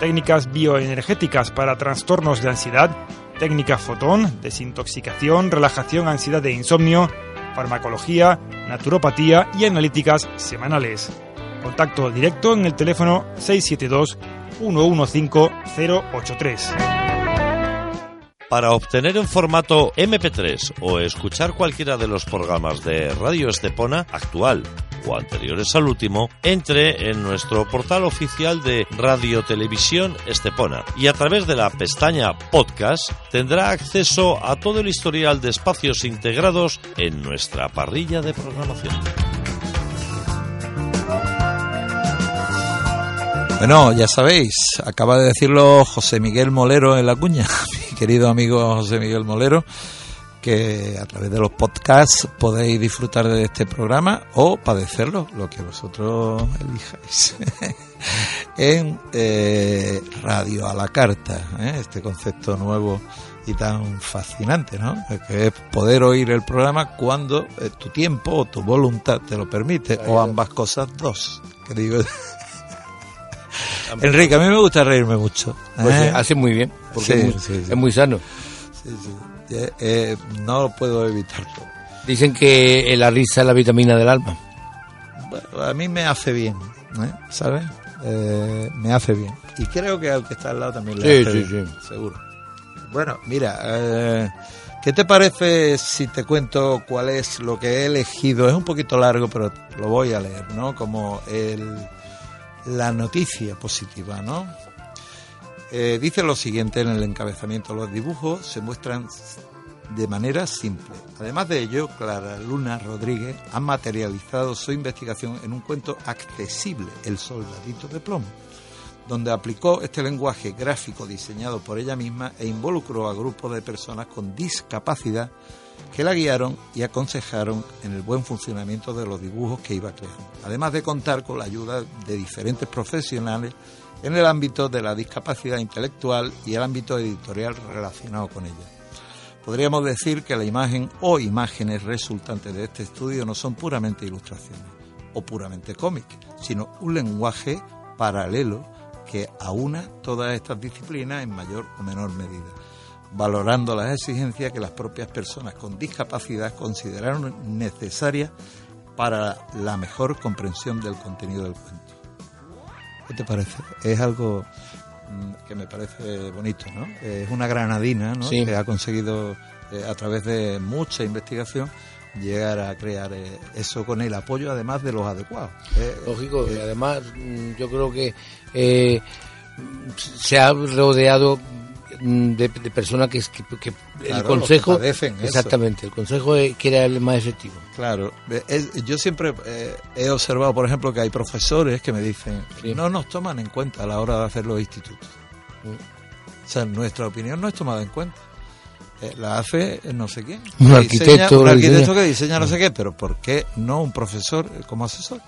técnicas bioenergéticas para trastornos de ansiedad, técnica fotón, desintoxicación, relajación, ansiedad e insomnio, farmacología, naturopatía y analíticas semanales. Contacto directo en el teléfono 672 115083. Para obtener en formato MP3 o escuchar cualquiera de los programas de Radio Estepona actual o anteriores al último, entre en nuestro portal oficial de Radio Televisión Estepona y a través de la pestaña Podcast tendrá acceso a todo el historial de espacios integrados en nuestra parrilla de programación. Bueno, ya sabéis, acaba de decirlo José Miguel Molero en la cuña, (laughs) mi querido amigo José Miguel Molero, que a través de los podcasts podéis disfrutar de este programa o padecerlo, lo que vosotros elijáis, (laughs) en eh, Radio a la Carta, ¿eh? este concepto nuevo y tan fascinante, ¿no? Que es poder oír el programa cuando eh, tu tiempo o tu voluntad te lo permite, o ambas cosas dos, que digo (laughs) Enrique, a mí me gusta reírme mucho. Pues ¿eh? hace muy bien, porque es, muy, sano. sí. Eh, eh, no puedo evitarlo. Dicen que la risa es la vitamina del alma. Bueno, a mí me hace bien, ¿eh? ¿sabes? Eh, me hace bien. Y creo que al que está al lado también le Sí, hace sí, bien, sí. seguro. Bueno, mira, eh, ¿qué te parece si te cuento cuál es lo que he elegido? Es un poquito largo, pero lo voy a leer, ¿no? Como el, la noticia positiva, ¿no? Eh, dice lo siguiente en el encabezamiento. Los dibujos se muestran de manera simple. Además de ello, Clara Luna Rodríguez ha materializado su investigación en un cuento accesible, El soldadito de plomo, donde aplicó este lenguaje gráfico diseñado por ella misma e involucró a grupos de personas con discapacidad que la guiaron y aconsejaron en el buen funcionamiento de los dibujos que iba creando, además de contar con la ayuda de diferentes profesionales en el ámbito de la discapacidad intelectual y el ámbito editorial relacionado con ella. Podríamos decir que la imagen o imágenes resultantes de este estudio no son puramente ilustraciones o puramente cómics, sino un lenguaje paralelo que aúna todas estas disciplinas en mayor o menor medida, valorando las exigencias que las propias personas con discapacidad consideraron necesarias para la mejor comprensión del contenido del cuento. ¿Qué te parece? Es algo mm, que me parece bonito, ¿no? Es una granadina, ¿no? Sí. Que ha conseguido, eh, a través de mucha investigación, llegar a crear eh, eso con el apoyo, además de los adecuados. Eh, Lógico, y además mm, yo creo que se ha rodeado de, de personas que, que, que el Claro, consejo los que eso. exactamente el consejo que era el más efectivo Claro, es- yo siempre eh, he observado, por ejemplo, que hay profesores que me dicen, Sí. no nos toman en cuenta a la hora de hacer los institutos. Mm. O sea, nuestra opinión no es tomada en cuenta. Eh, la hace no sé quién. Un arquitecto diseña- un arquitecto que diseña no sé qué, pero ¿por qué no un profesor eh, como asesor?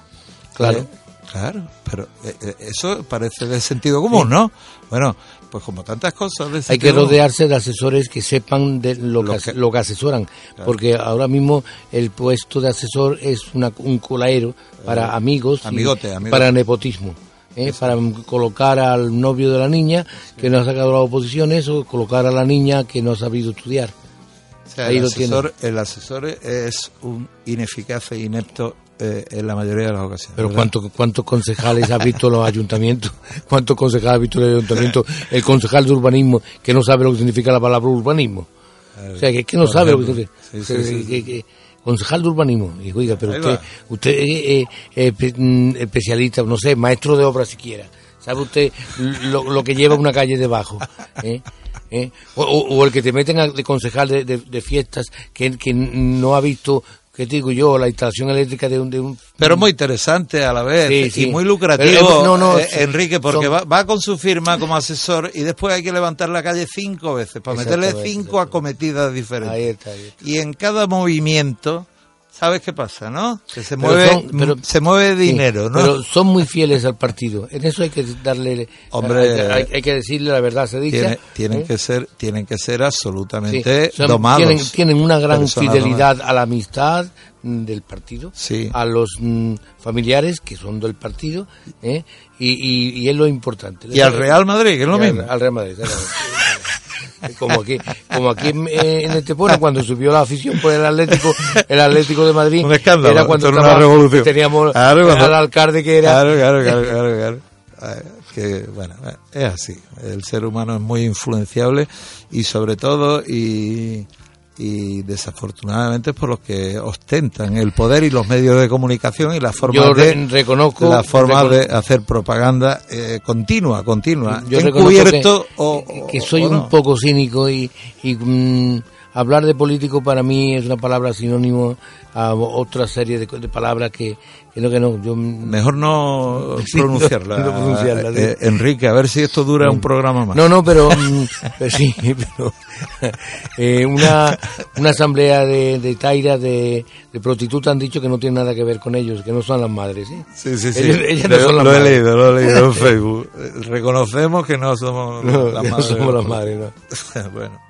Claro. Eh, claro, pero eso parece de sentido común, ¿no? Bueno, pues como tantas cosas de hay que rodearse de asesores que sepan de lo, Lo que, que- lo que asesoran porque ahora mismo el puesto de asesor es una, un colaero para amigos y Eh, amigote, amigote. para nepotismo ¿eh? para colocar al novio de la niña que no ha sacado las oposiciones o colocar a la niña que no ha sabido estudiar O sea, Ahí el, lo tiene. asesor, el asesor es un ineficaz e inepto eh, en la mayoría de las ocasiones. Pero. ¿cuántos, ¿cuántos concejales ha visto los ayuntamientos? (laughs) ¿Cuántos concejales ha visto el ayuntamiento? El concejal de urbanismo que no sabe lo que significa la palabra urbanismo. O sea, que es que no sabe lo que significa. Sí, sí, sí, Que- que- concejal de urbanismo. Y oiga, pero usted, usted es eh, eh, mm, especialista, no sé, maestro de obra siquiera. ¿Sabe usted lo, lo que lleva una calle debajo? (laughs) ¿Eh? ¿Eh? O, o- o el que te meten a- de concejal de, de- de fiestas que, que no ha visto, ¿qué te digo yo? La instalación eléctrica de un... De un Pero muy interesante a la vez Sí, sí. y muy lucrativo, Pero, eh, no, no, eh. Enrique, porque Son- va, va con su firma como asesor y después hay que levantar la calle cinco veces para meterle cinco acometidas diferentes. Ahí está, ahí está. Y en cada movimiento, ¿sabes qué pasa, no? Que se Pero mueve, son- pero- se mueve Sí, dinero, ¿no? Pero son muy fieles al partido. En eso hay que darle, Hombre, hay, hay que decirle la verdad se dice. Tiene- tienen que ser, tienen que ser absolutamente Son- domados. Tienen, tienen una gran fidelidad a la amistad mm, del partido, Sí. a los mm, familiares que son del partido, ¿eh? y, y, y es lo importante. Y al Real Madrid, que es lo al- mismo. Al Real Madrid. (laughs) Como aquí, como aquí en, eh, en Estepona, cuando subió la afición por el Atlético, el Atlético de Madrid, Un escándalo, era cuando una estaba- revolución. teníamos Claro, cuando- al alcalde que era Claro, claro, claro, claro, claro. Eh, Que, bueno, eh, es así. El ser humano es muy influenciable y sobre todo y, y desafortunadamente es por los que ostentan el poder y los medios de comunicación y las formas Yo de re- reconozco- formas recono- de hacer propaganda eh, continua, continua, yo encubierto que, o, que soy o un poco cínico y, y, mm, hablar de político para mí es una palabra sinónimo a otra serie de, de palabras que, que no que no yo mm, Mejor no (laughs) pronunciarla, (laughs) no pronunciarla, sí. eh, Enrique, a ver si esto dura un programa más. no no pero, mm, (laughs) pero sí pero eh, una una asamblea de, de tairas de, de prostitutas han dicho que no tiene nada que ver con ellos que no son las madres ¿sí? Sí, sí, sí. Ellas- ellas no son las lo he leído, lo he leído en Facebook. Eh, Reconocemos que no somos no, las no madres. somos las madres no. bueno,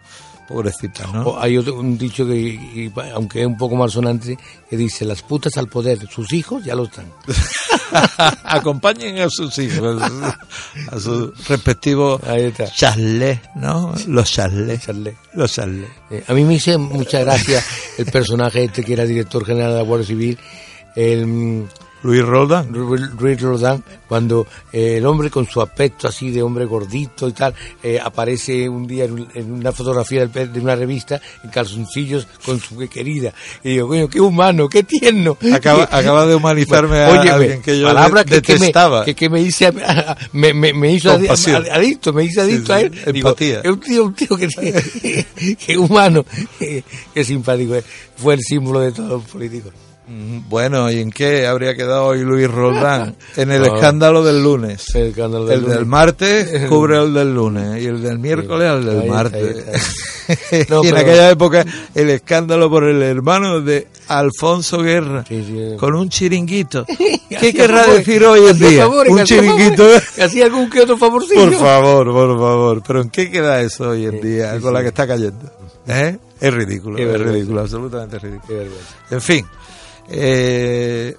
Pobrecita, ¿no? O hay otro, un dicho que, y- aunque es un poco más sonante, que dice, las putas al poder, sus hijos ya lo están. (laughs) (laughs) Acompañen a sus hijos, a sus respectivos charlés, ¿no? Los charlés. Los charlés. Eh, a mí me hizo mucha gracia el personaje este que era director general de la Guardia Civil, el Luis Roldán. Ruiz Rodán, cuando eh, el hombre con su aspecto así de hombre gordito y tal, eh, aparece un día en, un- en una fotografía de una revista en calzoncillos con su querida. Y digo, coño, qué humano, qué tierno. Acaba, (laughs) acaba de humanizarme a Óyeme, alguien que yo palabra de- que, que me- detestaba. Que, que me hice, me, me, me hizo adi- adicto, me hice adicto Sí, sí, a él. Digo, empatía. es un tío, un tío que, (laughs) humano, (laughs) que, simpático. es. Fue el símbolo de todos los políticos. Bueno, ¿y en qué habría quedado hoy Luis Roldán? (laughs) En el No. escándalo del lunes. El escándalo El del martes cubre el del lunes y el del miércoles al del Ahí martes. ahí (laughs) No, y en pero- aquella época el escándalo por el hermano de Alfonso Guerra Sí, sí. con un chiringuito. (laughs) ¿Qué querrá decir hoy en día? un chiringuito. hacía algún que otro favorcillo. Por favor, por favor. ¿Pero en qué queda eso hoy en día sí, con la que está cayendo? ¿Eh? Es ridículo, es ridículo, absolutamente ridículo. En fin, eh,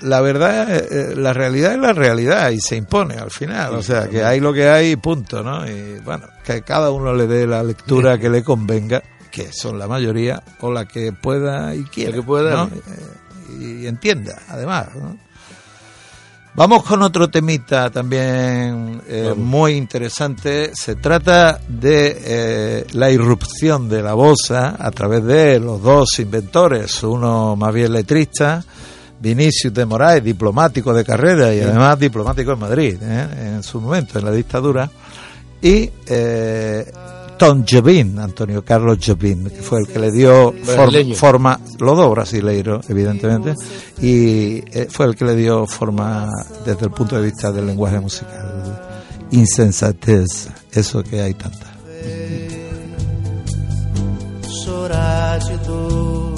la verdad, eh, la realidad es la realidad y se impone al final. O sea, que hay lo que hay y punto, ¿no? Y bueno, que cada uno le dé la lectura que le convenga, que son la mayoría, o la que pueda y quiera. La que pueda. ¿no? Eh, y entienda, además, ¿no? Vamos con otro temita también eh, muy interesante. Se trata de eh, la irrupción de la bossa a través de los dos inventores, uno más bien letrista, Vinicius de Moraes, diplomático de carrera y además diplomático en Madrid ¿eh? en su momento, en la dictadura, y eh, Tom Jobim, Antonio Carlos Jobim, que fue el que le dio for- forma, los dos brasileiros, evidentemente, y eh, fue el que le dio forma desde el punto de vista del lenguaje musical. Insensatez, eso que hay tanta. chorar de dor.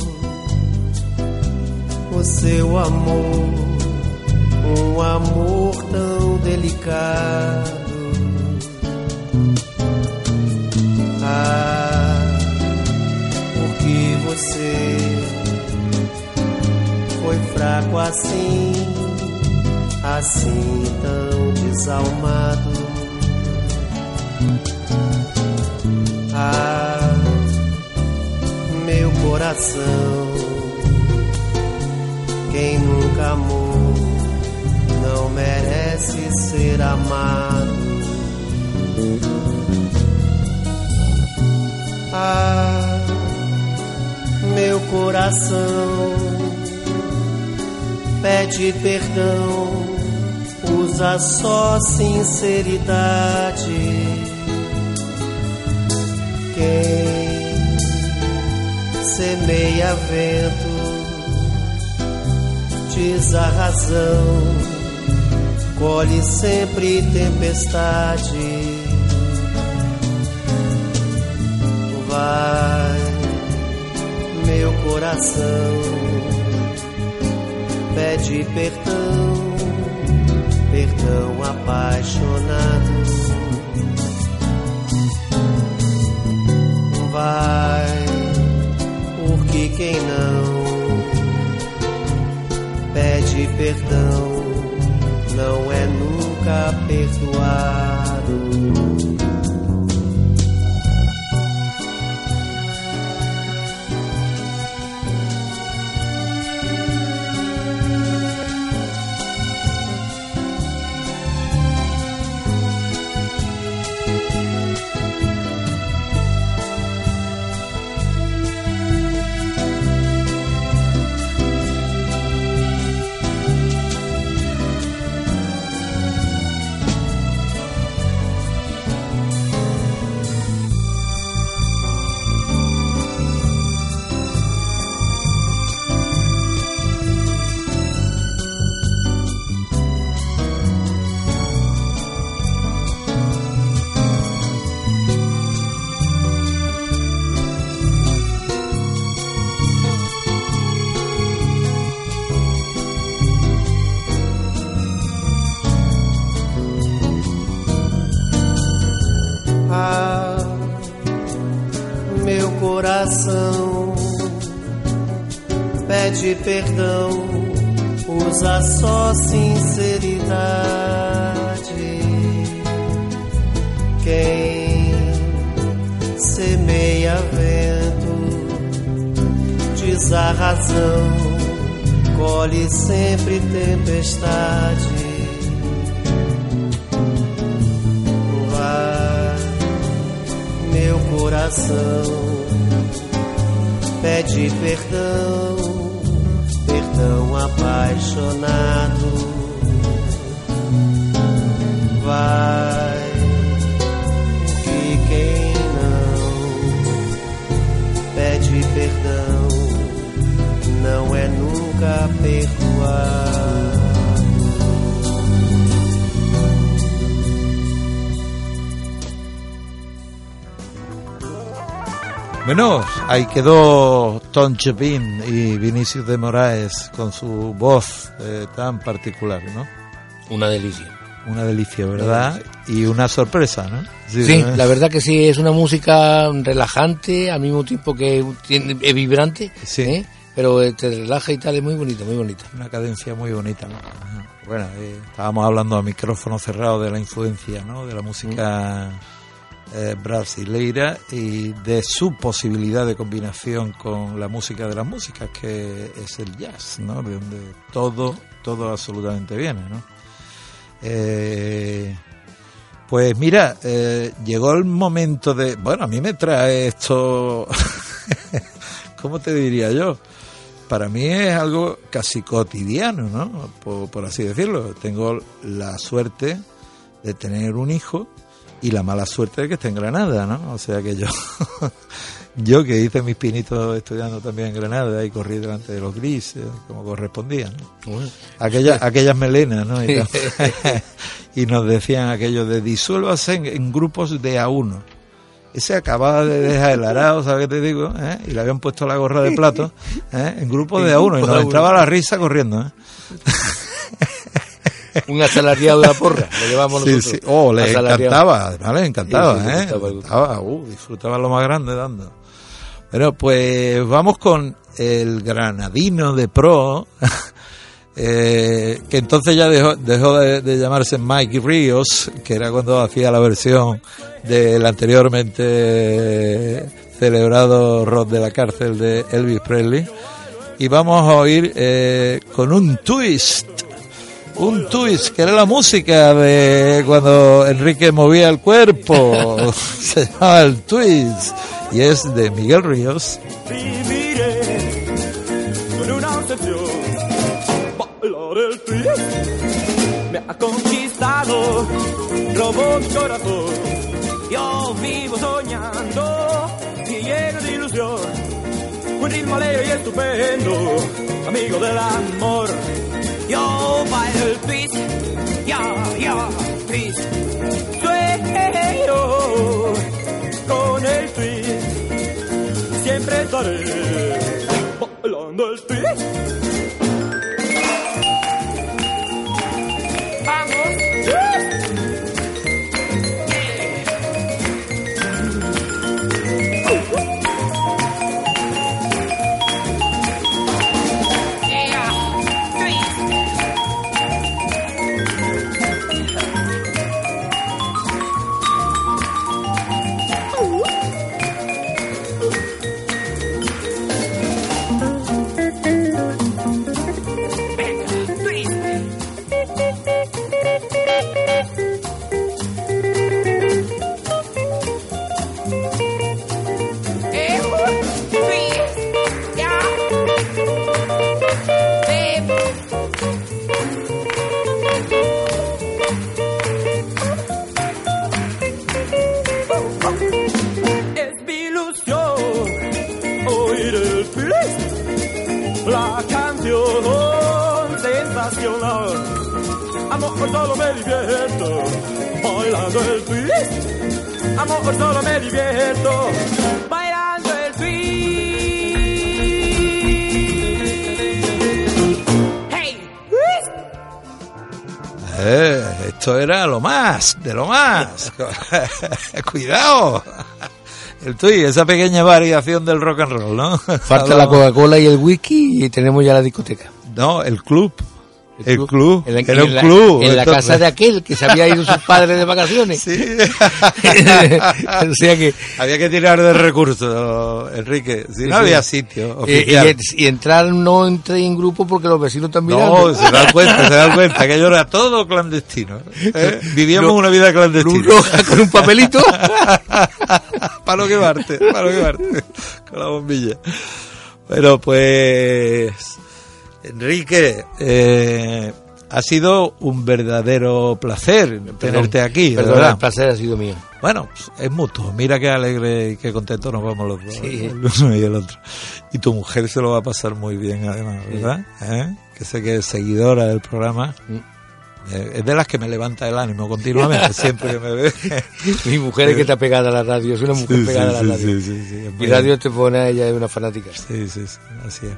O seu amor, um amor tão delicado. Você foi fraco assim, assim tão desalmado. Ah, meu coração. Quem nunca amou não merece ser amado. Ah, meu coração pede perdão, usa só sinceridade. Quem semeia vento diz a razão, colhe sempre tempestade. Vai, meu coração, pede perdão, perdão apaixonado. Vai, porque quem não pede perdão, não é nunca perdoado. Bueno, ahí quedó Tom Chepin y Vinicius de Moraes con su voz eh, tan particular, ¿no? Una delicia. Una delicia, ¿verdad? Y una sorpresa, ¿no? Sí, ¿no? la verdad que sí, es una música relajante, al mismo tiempo que tiene- es vibrante, Sí. ¿eh? pero eh, te relaja y tal, es muy bonita, muy bonita. Una cadencia muy bonita. Bueno, eh, estábamos hablando a micrófono cerrado de la influencia, ¿no? De la música eh, brasileira y de su posibilidad de combinación con la música de las músicas, que es el jazz, ¿no? De donde todo, todo absolutamente viene, ¿no? Eh, pues mira, eh, llegó el momento de... Bueno, a mí me trae esto... (laughs) ¿Cómo te diría yo? Para mí es algo casi cotidiano, ¿no? Por, por así decirlo. Tengo la suerte de tener un hijo y la mala suerte de que esté en Granada, ¿no? O sea que yo, (laughs) yo que hice mis pinitos estudiando también en Granada y corrí delante de los grises, como correspondía, ¿no? Bueno, aquellas, (laughs) aquellas melenas, ¿no? (laughs) Y, nos decían aquello de disuélvase en, en grupos de a uno. Ese acababa de dejar el arado, ¿sabes qué te digo? ¿Eh? Y le habían puesto la gorra de plato, ¿eh? En grupos de a uno. Y nos entraba la risa corriendo, ¿eh? Un asalariado de la porra, lo llevamos Sí, nosotros. sí. Oh, le encantaba, además le encantaba, Sí, ¿eh? gustaba, uh, disfrutaba lo más grande dando. Bueno, pues vamos con el granadino de pro, (laughs) eh, que entonces ya dejó, dejó de, de llamarse Mike Ríos, que era cuando hacía la versión del anteriormente celebrado rock de la cárcel de Elvis Presley. Y vamos a oír eh, con un twist un twist, que era la música de cuando Enrique movía el cuerpo. (laughs) Se llama el twist. Y es de Miguel Ríos. viviré con una obsesión. Me ha conquistado, robó mi corazón. Yo vivo soñando y lleno de ilusión. Un ritmo alegre y estupendo, amigo del amor. Yo bailo el twist, ya, ya, twist. Sueño con el twist siempre estaré bailando el twist. Vamos. Amor, solo me divierto bailando el twist. Amor, solo me divierto bailando el twist. Hey, twist. Eh, esto era lo más, de lo más. (laughs) Cuidado. El tuit, esa pequeña variación del rock and roll, ¿no? Falta la Coca-Cola y el whisky y tenemos ya la discoteca. No, el club. El club. En la, Era un en la- club. en la entonces. casa de aquel que se había ido sus padres de vacaciones. Sí. (laughs) o sea que. Había que tirar de recursos, Enrique. Si Sí, no sí. había sitio. eh, y, y entrar no entré en grupo porque los vecinos también. No, se dan cuenta, se dan cuenta que aquello era todo clandestino. ¿eh? Vivíamos una vida clandestina. luz roja con un papelito. (laughs) para no quemarte, para no quemarte. Con la bombilla. Bueno, pues. Enrique, eh, ha sido un verdadero placer tenerte aquí, de Perdón, verdad. el placer ha sido mío. Bueno, es mutuo. Mira qué alegre y qué contento nos vamos los dos, Sí. el uno y el otro. Y tu mujer se lo va a pasar muy bien, además, ¿verdad? ¿Eh? Que sé que es seguidora del programa. Mm. Eh, es de las que me levanta el ánimo continuamente, (laughs) siempre que me ve. Mi mujer es que está pegada a la radio, es una mujer Sí, sí, pegada a la radio. sí, sí, sí, es y radio te pone, ella es una fanática. Sí, sí, sí, así es.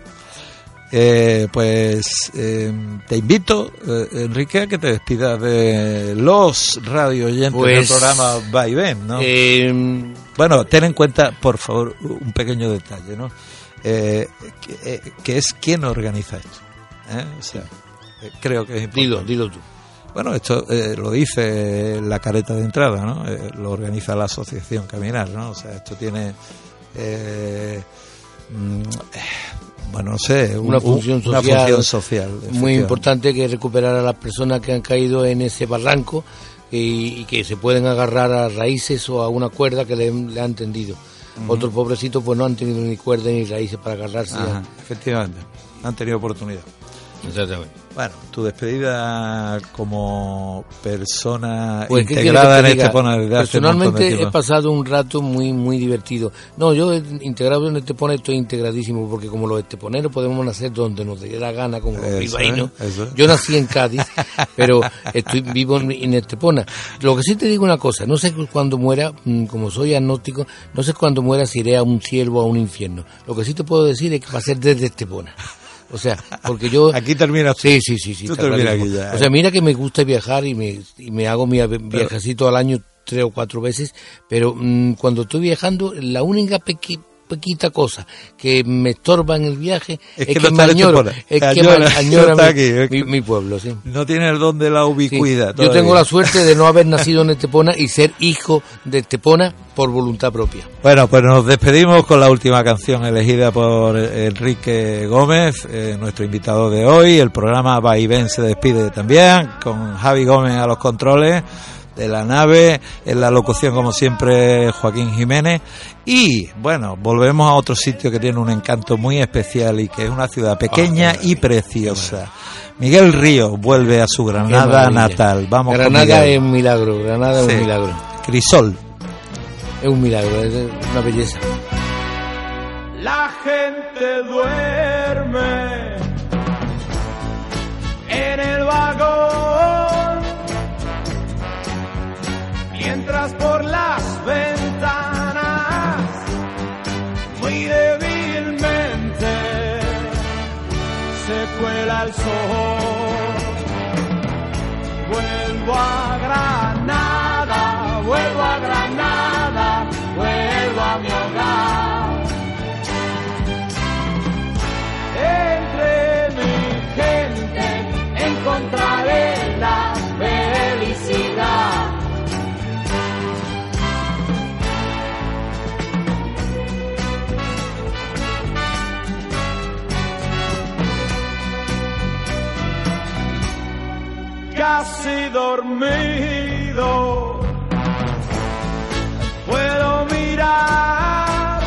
Eh, pues eh, te invito, eh, Enrique, a que te despidas de los radio oyentes del Pues, programa Va y Ven, ¿no? Eh, Bueno, ten en cuenta, por favor, un pequeño detalle, ¿no? Eh, que, eh, que es quién organiza esto. O sea, creo que es importante. dilo, dilo tú. Bueno, esto eh, lo dice la careta de entrada, ¿no? Eh, lo organiza la asociación Caminar, ¿no? O sea, esto tiene, eh, mm, bueno, no sé, un- Una un- función una social función social, Muy importante que recuperar a las personas que han caído en ese barranco y, y que se pueden agarrar a raíces o a una cuerda que le, le han tendido. Otros pobrecitos pues no han tenido ni cuerda ni raíces para agarrarse. Ajá, efectivamente, han tenido oportunidad. Exactamente. Bueno, tu despedida como persona Pues, ¿qué integrada en este montón de Personalmente he pasado un rato muy muy divertido. No, yo integrado en Estepona estoy integradísimo porque como los esteponeros podemos nacer donde nos dé la gana, como los bilbaínos. Yo nací en Cádiz, (laughs) pero estoy vivo en, en Estepona. Lo que sí te digo una cosa, no sé cuándo muera, mm, como soy agnóstico, no sé cuándo muera si iré a un cielo o a un infierno. Lo que sí te puedo decir es que va a ser desde Estepona. O sea, porque yo... (laughs) Aquí terminas tú. Sí, sí, sí, sí. Tú aquí ya, O sea, eh. mira que me gusta viajar y me, y me hago mi viajecito al año tres o cuatro veces, pero mm, cuando estoy viajando, la única pequi- pequita cosa que me estorba en el viaje Es es, que que, no me añoro, es que Añora- me añora mi, aquí, mi- que- mi pueblo, sí. No tiene el don de la Sí. ubicuidad. Yo todavía. tengo la suerte de no haber (laughs) nacido en Estepona y ser hijo de Estepona por voluntad propia. Bueno, pues nos despedimos con la última canción elegida por Enrique Gómez, eh, nuestro invitado de hoy. El programa Va y Ven se despide también con Javi Gómez a los controles de la nave, en la locución como siempre Joaquín Jiménez y bueno, volvemos a otro sitio que tiene un encanto muy especial y que es una ciudad pequeña y preciosa. Miguel Río vuelve a su Granada natal. Vamos Granada es un milagro, Granada Sí. es un milagro. Crisol. Es un milagro, es una belleza. La gente duerme en el vagón, mientras por las ventanas, muy débilmente, se cuela el sol. Vuelvo a Granada, Casi dormido puedo mirar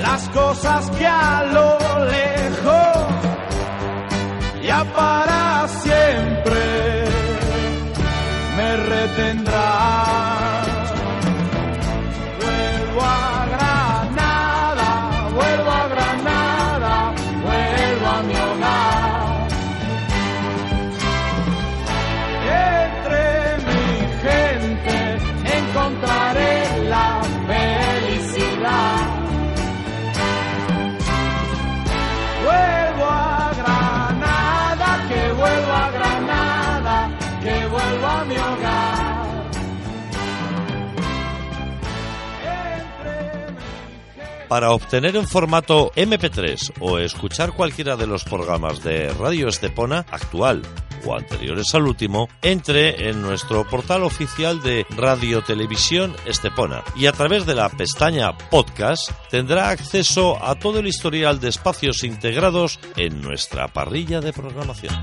las cosas que a lo lejos ya para siempre me retendrán. Para obtener en formato MP3 o escuchar cualquiera de los programas de Radio Estepona actual o anteriores al último, entre en nuestro portal oficial de Radio Televisión Estepona y a través de la pestaña Podcast tendrá acceso a todo el historial de espacios integrados en nuestra parrilla de programación.